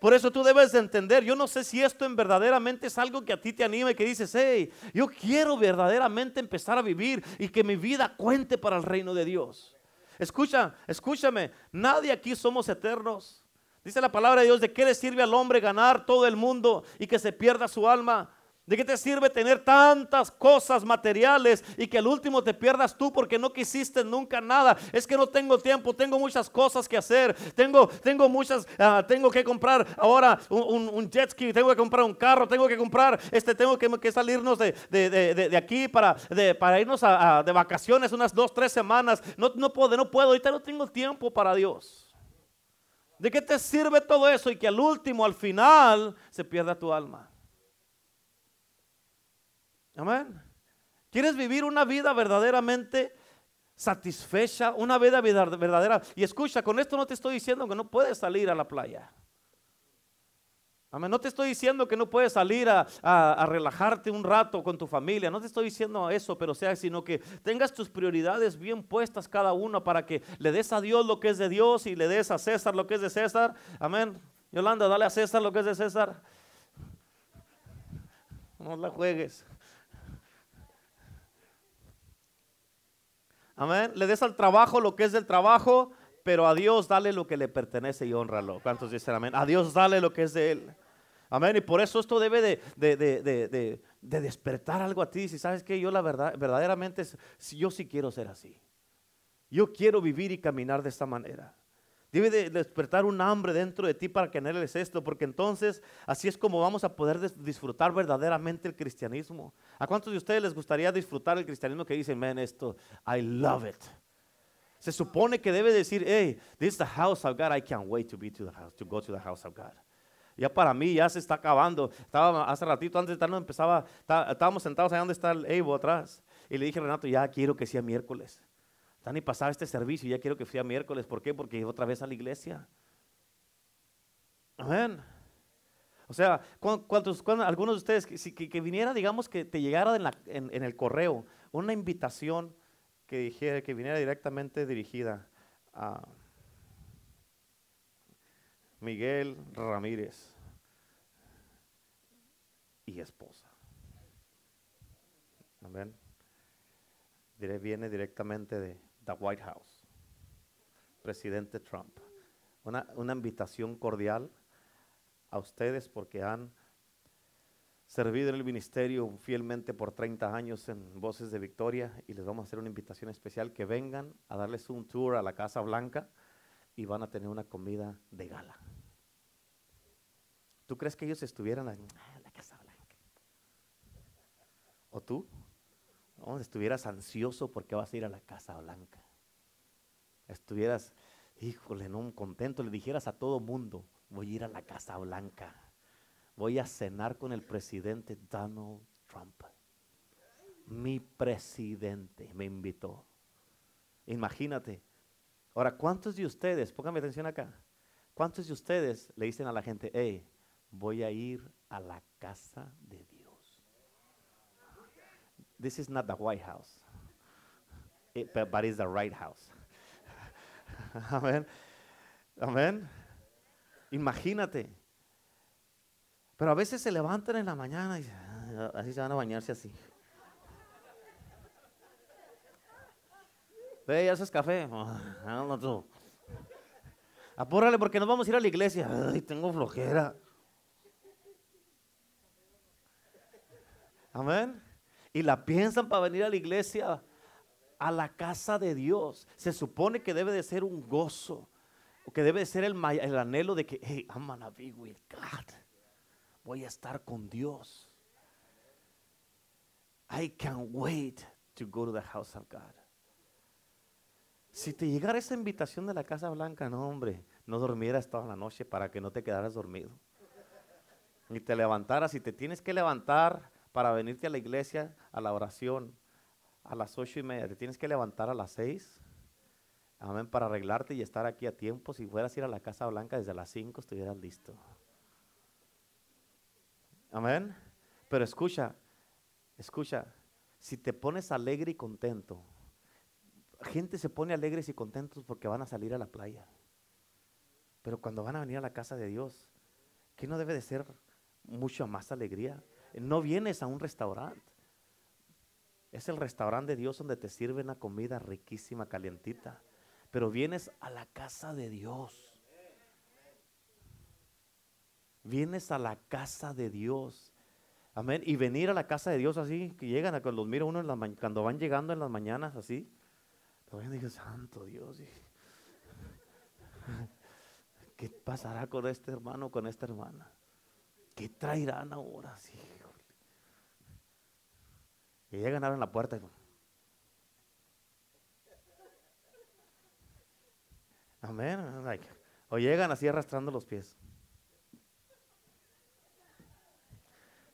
Speaker 1: Por eso tú debes de entender, yo no sé si esto en verdaderamente es algo que a ti te anima y que dices, hey, yo quiero verdaderamente empezar a vivir y que mi vida cuente para el reino de Dios. Escucha, escúchame, nadie aquí somos eternos. Dice la palabra de Dios, ¿de qué le sirve al hombre ganar todo el mundo y que se pierda su alma? ¿De qué te sirve tener tantas cosas materiales y que al último te pierdas tú porque no quisiste nunca nada? Es que no tengo tiempo, tengo muchas cosas que hacer, tengo, tengo muchas, ah, tengo que comprar ahora un, jet ski, tengo que comprar un carro, tengo que comprar, este, tengo que, salirnos de, de, aquí para, para irnos a, de vacaciones unas dos, tres semanas. No, no puedo, no puedo, ahorita no tengo tiempo para Dios. ¿De qué te sirve todo eso y que al último, al final, se pierda tu alma? Amén. ¿Quieres vivir una vida verdaderamente satisfecha? Una vida verdadera. Y escucha, con esto no te estoy diciendo que no puedes salir a la playa. Amén. No te estoy diciendo que no puedes salir a, relajarte un rato con tu familia. No te estoy diciendo eso, pero sea, sino que tengas tus prioridades bien puestas cada uno para que le des a Dios lo que es de Dios y le des a César lo que es de César. Amén. Yolanda, dale a César lo que es de César. No la juegues. Amén. Le des al trabajo lo que es del trabajo, pero a Dios dale lo que le pertenece y honralo. ¿Cuántos dicen amén? A Dios dale lo que es de Él. Amén. Y por eso esto debe de, de, despertar algo a ti. Si sabes que yo la verdad, verdaderamente, yo sí quiero ser así. Yo quiero vivir y caminar de esta manera. Debe de despertar un hambre dentro de ti para que anheles esto, porque entonces así es como vamos a poder disfrutar verdaderamente el cristianismo. ¿A cuántos de ustedes les gustaría disfrutar el cristianismo que dicen, man, esto, I love it? Se supone que debe decir, hey, this is the house of God, I can't wait to be to the house, to go to the house of God. Ya para mí ya se está acabando. Estaba hace ratito antes de estar, no empezaba, estábamos sentados ahí donde está el Evo atrás. Y le dije Renato, ya quiero que sea miércoles. Dani pasaba este servicio y ya quiero que sea miércoles. ¿Por qué? Porque otra vez a la iglesia. Amén. O sea, ¿cuántos, algunos de ustedes, que, que, viniera, digamos, que te llegara en, en, el correo una invitación que dijera, que viniera directamente dirigida a Miguel Ramírez y esposa. Amén. Viene directamente de the White House, presidente Trump. Una, una invitación cordial a ustedes porque han servido en el ministerio fielmente por 30 años en Voces de Victoria y les vamos a hacer una invitación especial que vengan a darles un tour a la Casa Blanca y van a tener una comida de gala. ¿Tú crees que ellos estuvieran en la Casa Blanca? ¿O tú? Estuvieras ansioso porque vas a ir a la Casa Blanca. Estuvieras, híjole, no contento, le dijeras a todo mundo, voy a ir a la Casa Blanca. Voy a cenar con el presidente Donald Trump. Mi presidente me invitó. Imagínate. Ahora, ¿cuántos de ustedes, póngame atención acá, cuántos de ustedes le dicen a la gente, hey, voy a ir a la casa de Dios? This is not the White House, it, but, it's the right house. (laughs) Amén. Amén. Imagínate. Pero a veces se levantan en la mañana y ah, así se van a bañarse así. (laughs) Ve, haces café. (laughs) Ah, Apúrale porque nos vamos a ir a la iglesia. Tengo flojera. Amén y la piensan para venir a la iglesia, a la casa de Dios. Se supone que debe de ser un gozo, que debe de ser el, el anhelo de que, hey, I'm gonna be with God. Voy a estar con Dios. I can't wait to go to the house of God. Si te llegara esa invitación de la Casa Blanca, no, hombre, no dormieras toda la noche para que no te quedaras dormido. Ni te levantaras. Si te tienes que levantar para venirte a la iglesia, a la oración, a las ocho y media, te tienes que levantar a las seis, amén, para arreglarte y estar aquí a tiempo. Si fueras a ir a la Casa Blanca desde las cinco, estuvieras listo. Amén. Pero escucha, escucha, si te pones alegre y contento, gente se pone alegres y contentos porque van a salir a la playa. Pero cuando van a venir a la casa de Dios, ¿qué no debe de ser mucho más alegría? No vienes a un restaurante. Es el restaurante de Dios donde te sirve una comida riquísima, calientita. Pero vienes a la casa de Dios. Vienes a la casa de Dios. Amén. Y venir a la casa de Dios así, que llegan, los miro uno cuando van llegando en las mañanas así. Todavía dije, santo Dios. (laughs) ¿Qué pasará con este hermano, con esta hermana? ¿Qué traerán ahora? Sí, y llegan a la puerta. Amén. o llegan así arrastrando los pies.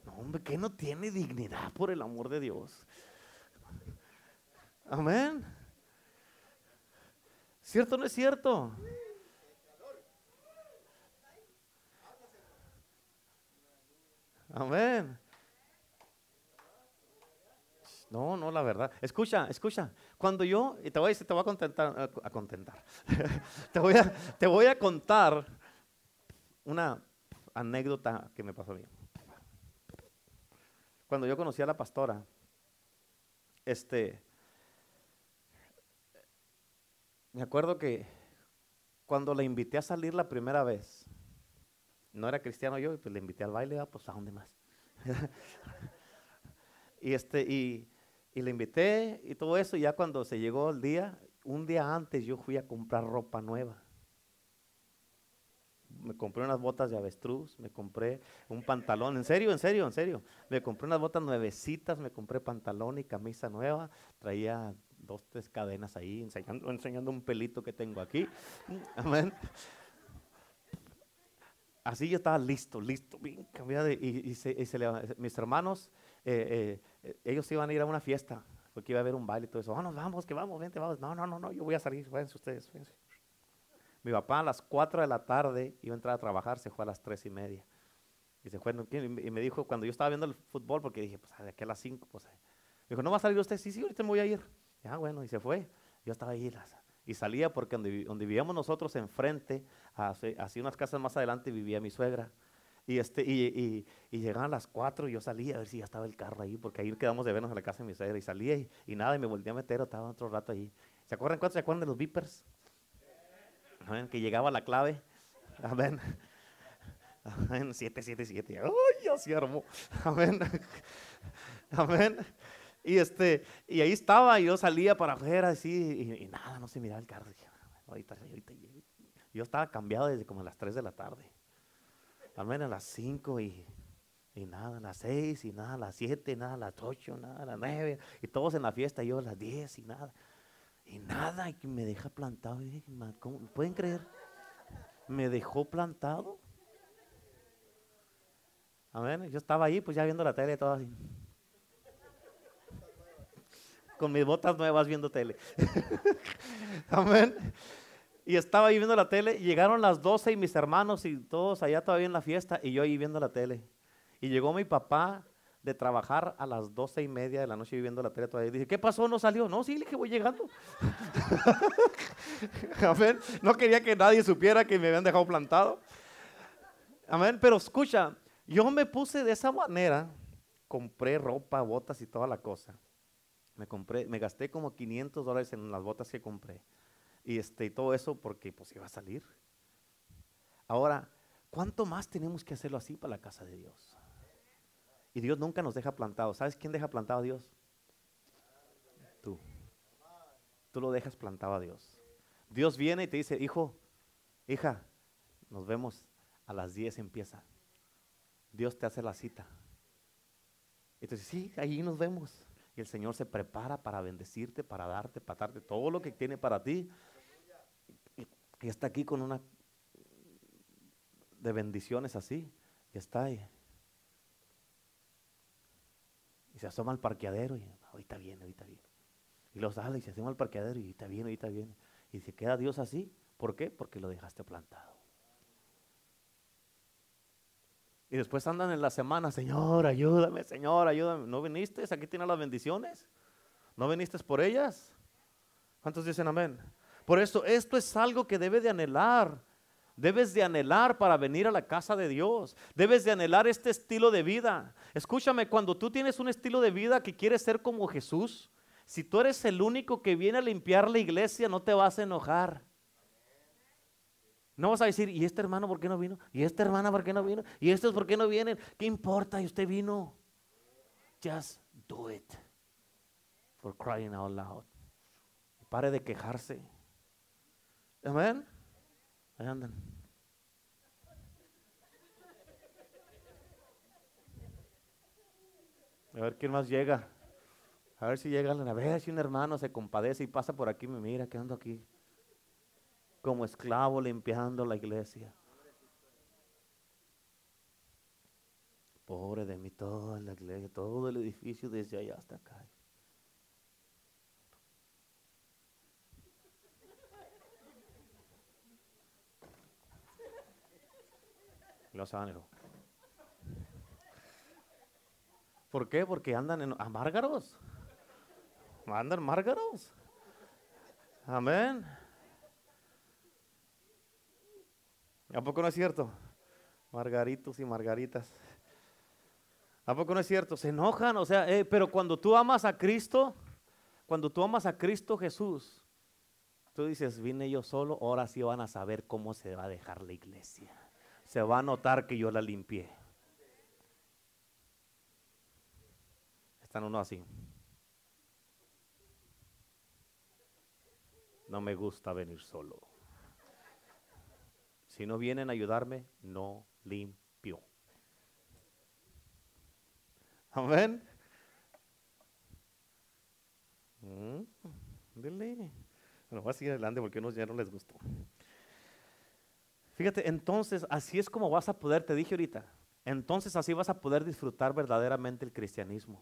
Speaker 1: No, hombre, que no tiene dignidad por el amor de Dios. Amén. ¿Cierto o no es cierto? Amén. No, no, la verdad. Escucha, escucha. Cuando yo, y te voy a decir, te voy a contentar, a contentar. (laughs) te, voy a, te voy a contar una anécdota que me pasó a mí. Cuando yo conocí a la pastora, este, me acuerdo que cuando la invité a salir la primera vez, no era cristiano yo, pues le invité al baile, pues a dónde más. (laughs) y este, y y le invité y todo eso. Y ya cuando se llegó el día, un día antes yo fui a comprar ropa nueva. Me compré unas botas de avestruz, me compré un pantalón, en serio, en serio, en serio. Me compré unas botas nuevecitas, me compré pantalón y camisa nueva. Traía dos, tres cadenas ahí, enseñando, un pelito que tengo aquí. (laughs) Amén. Así yo estaba listo, listo, bien cambiado. Y, y, se, mis hermanos eh, eh, ellos iban a ir a una fiesta, porque iba a haber un baile y todo eso. Vamos, vamos, que vamos, vente, vamos. No, no, no, no, yo voy a salir, váyanse ustedes, Mi papá a las 4 de la tarde iba a entrar a trabajar, se fue a las 3 y media. Y se fue, y me dijo, cuando yo estaba viendo el fútbol, porque dije, pues de aquí a las 5, pues. Dijo, ¿no va a salir usted? Sí, sí, ahorita me voy a ir. Ya, bueno, y se fue. Yo estaba ahí, y salía porque donde, donde vivíamos nosotros enfrente, así unas casas más adelante, vivía mi suegra. Y, este, y, y, llegaban las cuatro y yo salía a ver si ya estaba el carro ahí, porque ahí quedamos de vernos en la casa de mi suegra. Y salía y, nada, y me volví a meter, estaba otro rato ahí. ¿Se acuerdan cuántos se acuerdan de los? Amén, que llegaba la clave. Amén. Amén, 777. ¡Ay, así armó! Amén. Amén. Y, este, y ahí estaba, y yo salía para afuera, así, y, nada, no se miraba el carro. ahorita, ahorita, yo estaba cambiado desde como las 3 de la tarde menos a las 5 y, nada, a las 6 y nada, a las 7, nada, a las 8, nada, a las 9, y todos en la fiesta, y yo a las 10 y nada. Y nada, y me deja plantado. ¿Pueden creer? Me dejó plantado. Amén. Yo estaba ahí, pues ya viendo la tele, todo así. Con mis botas nuevas viendo tele. (laughs) Amén y estaba ahí viendo la tele y llegaron las 12 y mis hermanos y todos allá todavía en la fiesta y yo ahí viendo la tele. Y llegó mi papá de trabajar a las 12 y media de la noche viendo la tele todavía. Y dije, ¿qué pasó? ¿No salió? No, sí, le dije, voy llegando. (laughs) Amén. No quería que nadie supiera que me habían dejado plantado. Amén. Pero escucha, yo me puse de esa manera, compré ropa, botas y toda la cosa. Me compré, me gasté como 500 dólares en las botas que compré y, este, y todo eso porque pues iba a salir. Ahora, ¿cuánto más tenemos que hacerlo así para la casa de Dios? Y Dios nunca nos deja plantado. ¿Sabes quién deja plantado a Dios? Tú. Tú lo dejas plantado a Dios. Dios viene y te dice, hijo, hija, nos vemos a las 10 empieza. Dios te hace la cita. Dices, sí, ahí nos vemos. Y el Señor se prepara para bendecirte, para darte, para darte todo lo que tiene para ti y está aquí con una de bendiciones así, y está ahí. Y se asoma al parqueadero y ahorita viene, ahorita viene. Y los sale y se hacemos al parqueadero y bien, y está bien. Y se queda Dios así. ¿Por qué? Porque lo dejaste plantado. Y después andan en la semana, Señor, ayúdame, Señor, ayúdame. ¿No viniste? Aquí tienes las bendiciones. ¿No viniste por ellas? ¿Cuántos dicen amén? Por eso, esto es algo que debe de anhelar. Debes de anhelar para venir a la casa de Dios. Debes de anhelar este estilo de vida. Escúchame, cuando tú tienes un estilo de vida que quieres ser como Jesús, si tú eres el único que viene a limpiar la iglesia, no te vas a enojar. No vas a decir, ¿y este hermano por qué no vino? ¿Y esta hermana por qué no vino? ¿Y estos por qué no vienen? ¿Qué importa? Y usted vino. Just do it. For crying out loud. Pare de quejarse. Amén. Ahí andan. A ver quién más llega. A ver si llegan, a ver si un hermano se compadece y pasa por aquí, me mira, que ando aquí. Como esclavo limpiando la iglesia. Pobre de mí, toda la iglesia, todo el edificio desde allá hasta acá. Los. ¿Por qué? Porque andan en amárgaros. Andan márgaros. Amén. ¿A poco no es cierto? Margaritos y margaritas. ¿A poco no es cierto? Se enojan, o sea, eh, pero cuando tú amas a Cristo, cuando tú amas a Cristo Jesús, tú dices, vine yo solo, ahora sí van a saber cómo se va a dejar la iglesia. Se va a notar que yo la limpié. Están uno así. No me gusta venir solo. Si no vienen a ayudarme, no limpio. Amén. Mm, dile. Bueno, voy a seguir adelante porque a unos ya no les gustó. Fíjate, entonces así es como vas a poder, te dije ahorita, entonces así vas a poder disfrutar verdaderamente el cristianismo.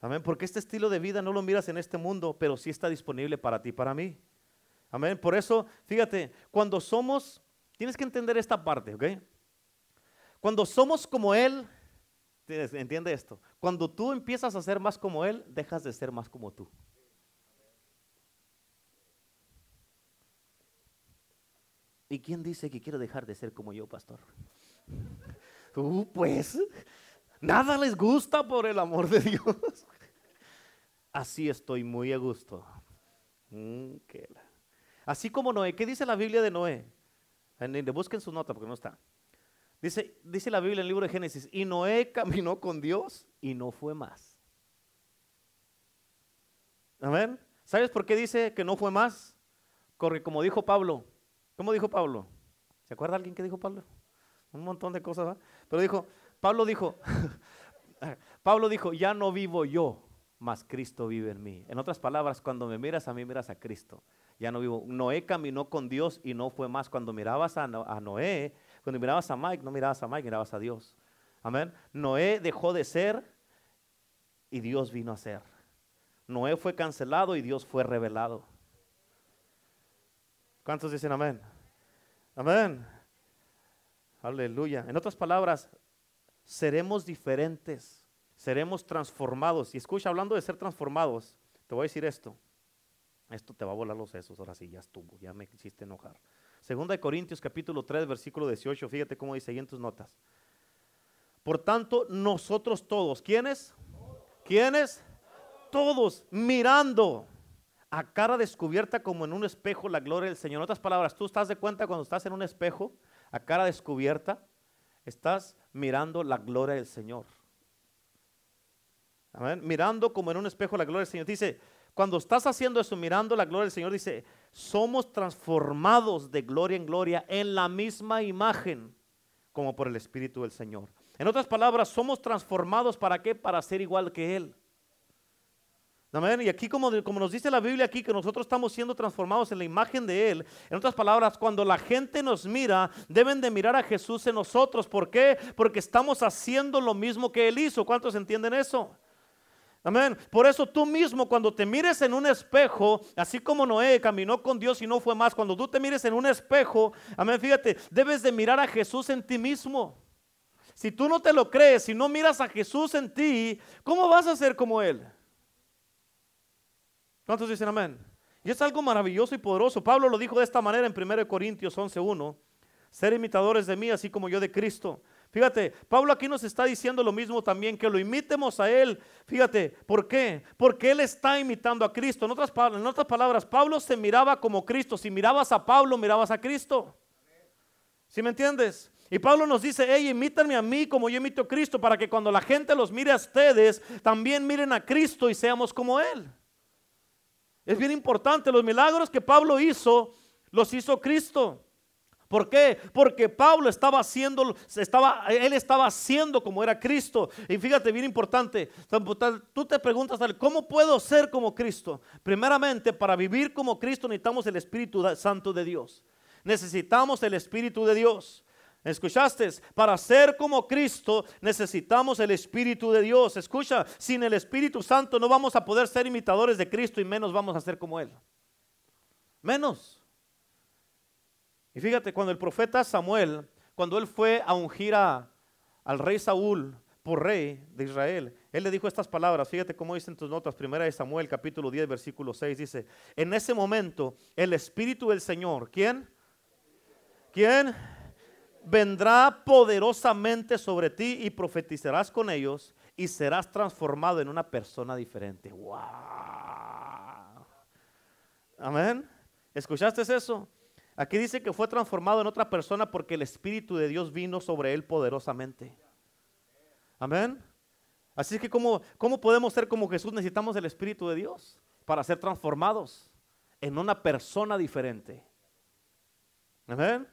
Speaker 1: Amén. Porque este estilo de vida no lo miras en este mundo, pero sí está disponible para ti, para mí. Amén. Por eso, fíjate, cuando somos, tienes que entender esta parte, ¿ok? Cuando somos como Él, entiende esto. Cuando tú empiezas a ser más como Él, dejas de ser más como tú. ¿Y quién dice que quiero dejar de ser como yo, pastor? Tú, pues, nada les gusta por el amor de Dios así estoy muy a gusto. Mm, así como Noé, ¿qué dice la Biblia de Noé? busquen su nota porque no está. Dice, dice la Biblia en el libro de Génesis, y Noé caminó con Dios y no fue más. Amén. ¿Sabes por qué dice que no fue más? Porque como dijo Pablo, ¿cómo dijo Pablo? ¿Se acuerda alguien que dijo Pablo? Un montón de cosas, Pero dijo, Pablo dijo, (laughs) Pablo dijo, ya no vivo yo, mas Cristo vive en mí. En otras palabras, cuando me miras a mí, miras a Cristo. Ya no vivo. Noé caminó con Dios y no fue más. Cuando mirabas a, Noé, cuando mirabas a Mike, no mirabas a Mike, mirabas a Dios. Amén. Noé dejó de ser y Dios vino a ser. Noé fue cancelado y Dios fue revelado. ¿Cuántos dicen amén? Amén. Aleluya. En otras palabras, seremos diferentes seremos transformados. Y escucha, hablando de ser transformados, te voy a decir esto. Esto te va a volar los sesos, ahora sí, ya estuvo, ya me hiciste enojar. Segunda de Corintios capítulo 3, versículo 18, fíjate cómo dice ahí en tus notas. Por tanto, nosotros todos, ¿quiénes? ¿Quiénes? Todos mirando a cara descubierta como en un espejo la gloria del Señor. En otras palabras, tú estás de cuenta cuando estás en un espejo a cara descubierta, estás mirando la gloria del Señor. Mirando como en un espejo la gloria del Señor. Dice, cuando estás haciendo eso, mirando la gloria del Señor, dice, somos transformados de gloria en gloria en la misma imagen como por el Espíritu del Señor. En otras palabras, somos transformados para qué? Para ser igual que Él. Amén. Y aquí como, como nos dice la Biblia aquí que nosotros estamos siendo transformados en la imagen de Él. En otras palabras, cuando la gente nos mira, deben de mirar a Jesús en nosotros. ¿Por qué? Porque estamos haciendo lo mismo que Él hizo. ¿Cuántos entienden eso? Amén. Por eso tú mismo cuando te mires en un espejo, así como Noé caminó con Dios y no fue más, cuando tú te mires en un espejo, amén, fíjate, debes de mirar a Jesús en ti mismo. Si tú no te lo crees, si no miras a Jesús en ti, ¿cómo vas a ser como Él? ¿Cuántos dicen amén? Y es algo maravilloso y poderoso. Pablo lo dijo de esta manera en 1 Corintios 11.1. Ser imitadores de mí, así como yo de Cristo. Fíjate, Pablo aquí nos está diciendo lo mismo también, que lo imitemos a Él. Fíjate, ¿por qué? Porque Él está imitando a Cristo. En otras, palabras, Pablo se miraba como Cristo. Si mirabas a Pablo, mirabas a Cristo. ¿Sí me entiendes? Y Pablo nos dice, hey, imítanme a mí como yo imito a Cristo, para que cuando la gente los mire a ustedes, también miren a Cristo y seamos como Él. Es bien importante, los milagros que Pablo hizo, los hizo Cristo. ¿Por qué? Porque Pablo estaba haciendo, estaba, él estaba haciendo como era Cristo. Y fíjate, bien importante, tú te preguntas, ¿cómo puedo ser como Cristo? Primeramente, para vivir como Cristo necesitamos el Espíritu Santo de Dios. Necesitamos el Espíritu de Dios. ¿Escuchaste? Para ser como Cristo necesitamos el Espíritu de Dios. Escucha, sin el Espíritu Santo no vamos a poder ser imitadores de Cristo y menos vamos a ser como Él. Menos. Y fíjate, cuando el profeta Samuel, cuando él fue a ungir a, al rey Saúl por rey de Israel, él le dijo estas palabras, fíjate cómo dicen tus notas, primera de Samuel capítulo 10 versículo 6, dice, en ese momento el Espíritu del Señor, ¿quién? ¿Quién? Vendrá poderosamente sobre ti y profetizarás con ellos y serás transformado en una persona diferente. ¡Wow! Amén. ¿Escuchaste eso? Aquí dice que fue transformado en otra persona porque el Espíritu de Dios vino sobre él poderosamente. Amén. Así que ¿cómo, ¿cómo podemos ser como Jesús? Necesitamos el Espíritu de Dios para ser transformados en una persona diferente. Amén.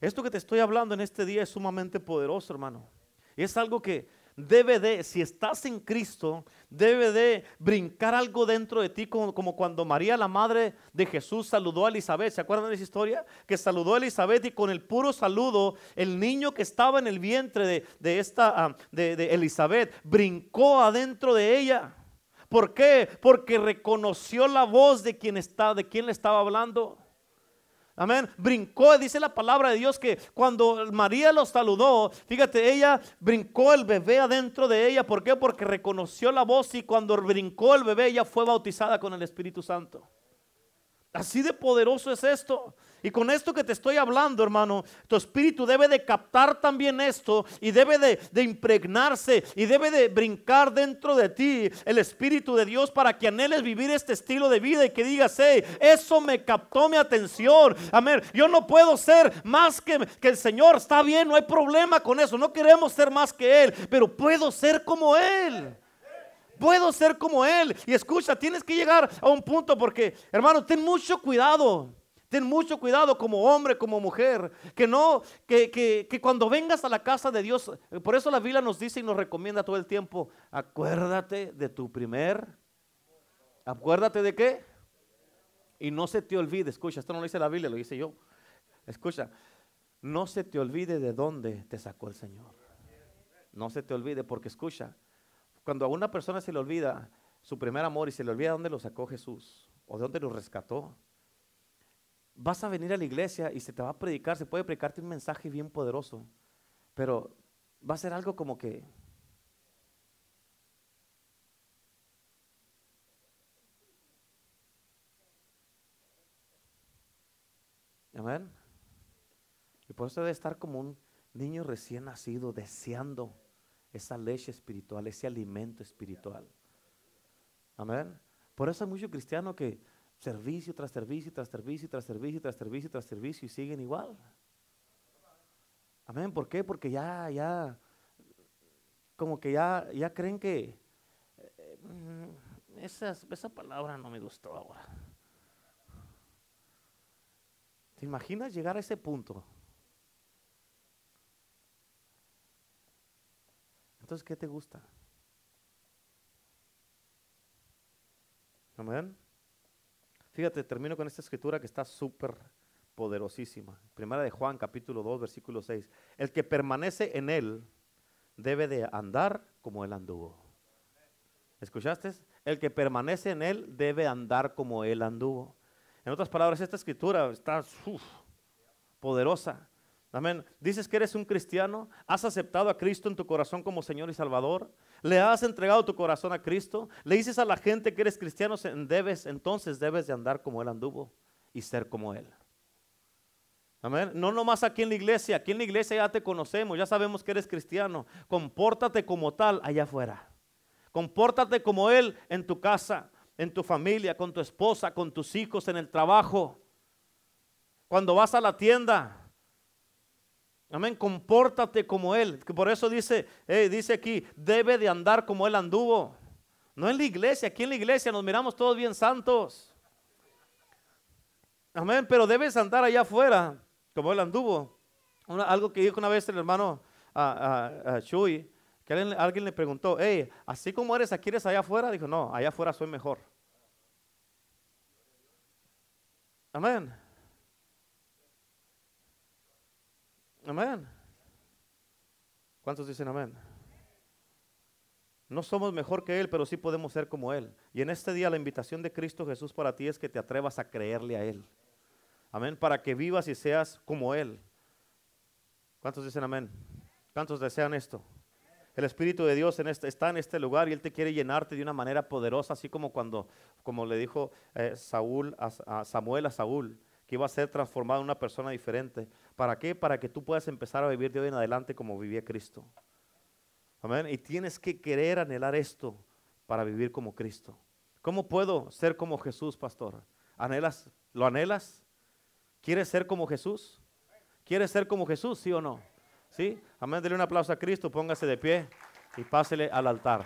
Speaker 1: Esto que te estoy hablando en este día es sumamente poderoso, hermano. Y es algo que debe de, si estás en Cristo, debe de brincar algo dentro de ti, como, cuando María, la madre de Jesús, saludó a Elizabeth. ¿Se acuerdan de esa historia? Que saludó a Elizabeth y con el puro saludo, el niño que estaba en el vientre de, esta, ah, de, de Elizabeth, brincó adentro de ella. ¿Por qué? Porque reconoció la voz de quien, está, de quien le estaba hablando. Amén. Brincó, dice la palabra de Dios que cuando María lo saludó, fíjate, ella brincó el bebé adentro de ella. ¿Por qué? Porque reconoció la voz y cuando brincó el bebé, ella fue bautizada con el Espíritu Santo. Así de poderoso es esto. Y con esto que te estoy hablando, hermano, tu espíritu debe de captar también esto y debe de, impregnarse y debe de brincar dentro de ti el espíritu de Dios para que anheles vivir este estilo de vida y que digas, hey, eso me captó mi atención. Amén. Yo no puedo ser más que, que el Señor. Está bien, no hay problema con eso. No queremos ser más que Él, pero puedo ser como Él puedo ser como Él. Y escucha, tienes que llegar a un punto porque, hermano, ten mucho cuidado. Ten mucho cuidado como hombre, como mujer, que no, que, que, cuando vengas a la casa de Dios, por eso la Biblia nos dice y nos recomienda todo el tiempo, acuérdate de tu primer, acuérdate de qué, y no se te olvide, escucha, esto no lo dice la Biblia, lo dice yo, escucha, no se te olvide de dónde te sacó el Señor, no se te olvide, porque escucha, cuando a una persona se le olvida su primer amor y se le olvida dónde lo sacó Jesús, o de dónde lo rescató, vas a venir a la iglesia y se te va a predicar, se puede predicarte un mensaje bien poderoso, pero va a ser algo como que... Amén. Y por eso debe estar como un niño recién nacido, deseando esa leche espiritual, ese alimento espiritual. Amén. Por eso hay muchos cristianos que servicio tras servicio, tras servicio, tras servicio, tras servicio, tras servicio y siguen igual. Amén. ¿Por qué? Porque ya, ya, como que ya, ya creen que eh, esa, esa palabra no me gustó ahora. ¿Te imaginas llegar a ese punto? Entonces, ¿qué te gusta? Amén. Fíjate, termino con esta escritura que está súper poderosísima. Primera de Juan, capítulo 2, versículo 6. El que permanece en él debe de andar como él anduvo. ¿Escuchaste? El que permanece en él debe andar como él anduvo. En otras palabras, esta escritura está poderosa. Amén. Dices que eres un cristiano, has aceptado a Cristo en tu corazón como Señor y Salvador, le has entregado tu corazón a Cristo, le dices a la gente que eres cristiano, debes, entonces debes de andar como Él anduvo y ser como Él. Amén. No nomás aquí en la iglesia, aquí en la iglesia ya te conocemos, ya sabemos que eres cristiano. Compórtate como tal allá afuera. Compórtate como Él en tu casa, en tu familia, con tu esposa, con tus hijos, en el trabajo. Cuando vas a la tienda, Amén, compórtate como Él. Por eso dice, dice aquí, debe de andar como Él anduvo. No en la iglesia, aquí en la iglesia nos miramos todos bien santos. Amén, pero debes andar allá afuera como Él anduvo. algo que dijo una vez el hermano a, Chuy, que alguien, alguien, le preguntó, hey, así como eres aquí, eres allá afuera. Dijo, no, allá afuera soy mejor. Amén. Amén. ¿Cuántos dicen amén? No somos mejor que Él, pero sí podemos ser como Él. Y en este día la invitación de Cristo Jesús para ti es que te atrevas a creerle a Él. Amén. Para que vivas y seas como Él. ¿Cuántos dicen amén? ¿Cuántos desean esto? El Espíritu de Dios este, está en este lugar y Él te quiere llenarte de una manera poderosa, así como cuando, como le dijo eh, Saúl a Samuel a Saúl que iba a ser transformado en una persona diferente. ¿Para qué? Para que tú puedas empezar a vivir de hoy en adelante como vivía Cristo. Amén. Y tienes que querer anhelar esto para vivir como Cristo. ¿Cómo puedo ser como Jesús, pastor? ¿Anhelas? ¿Lo anhelas? ¿Quieres ser como Jesús? ¿Quieres ser como Jesús, sí o no? ¿Sí? Amén. Dele un aplauso a Cristo, póngase de pie y pásele al altar.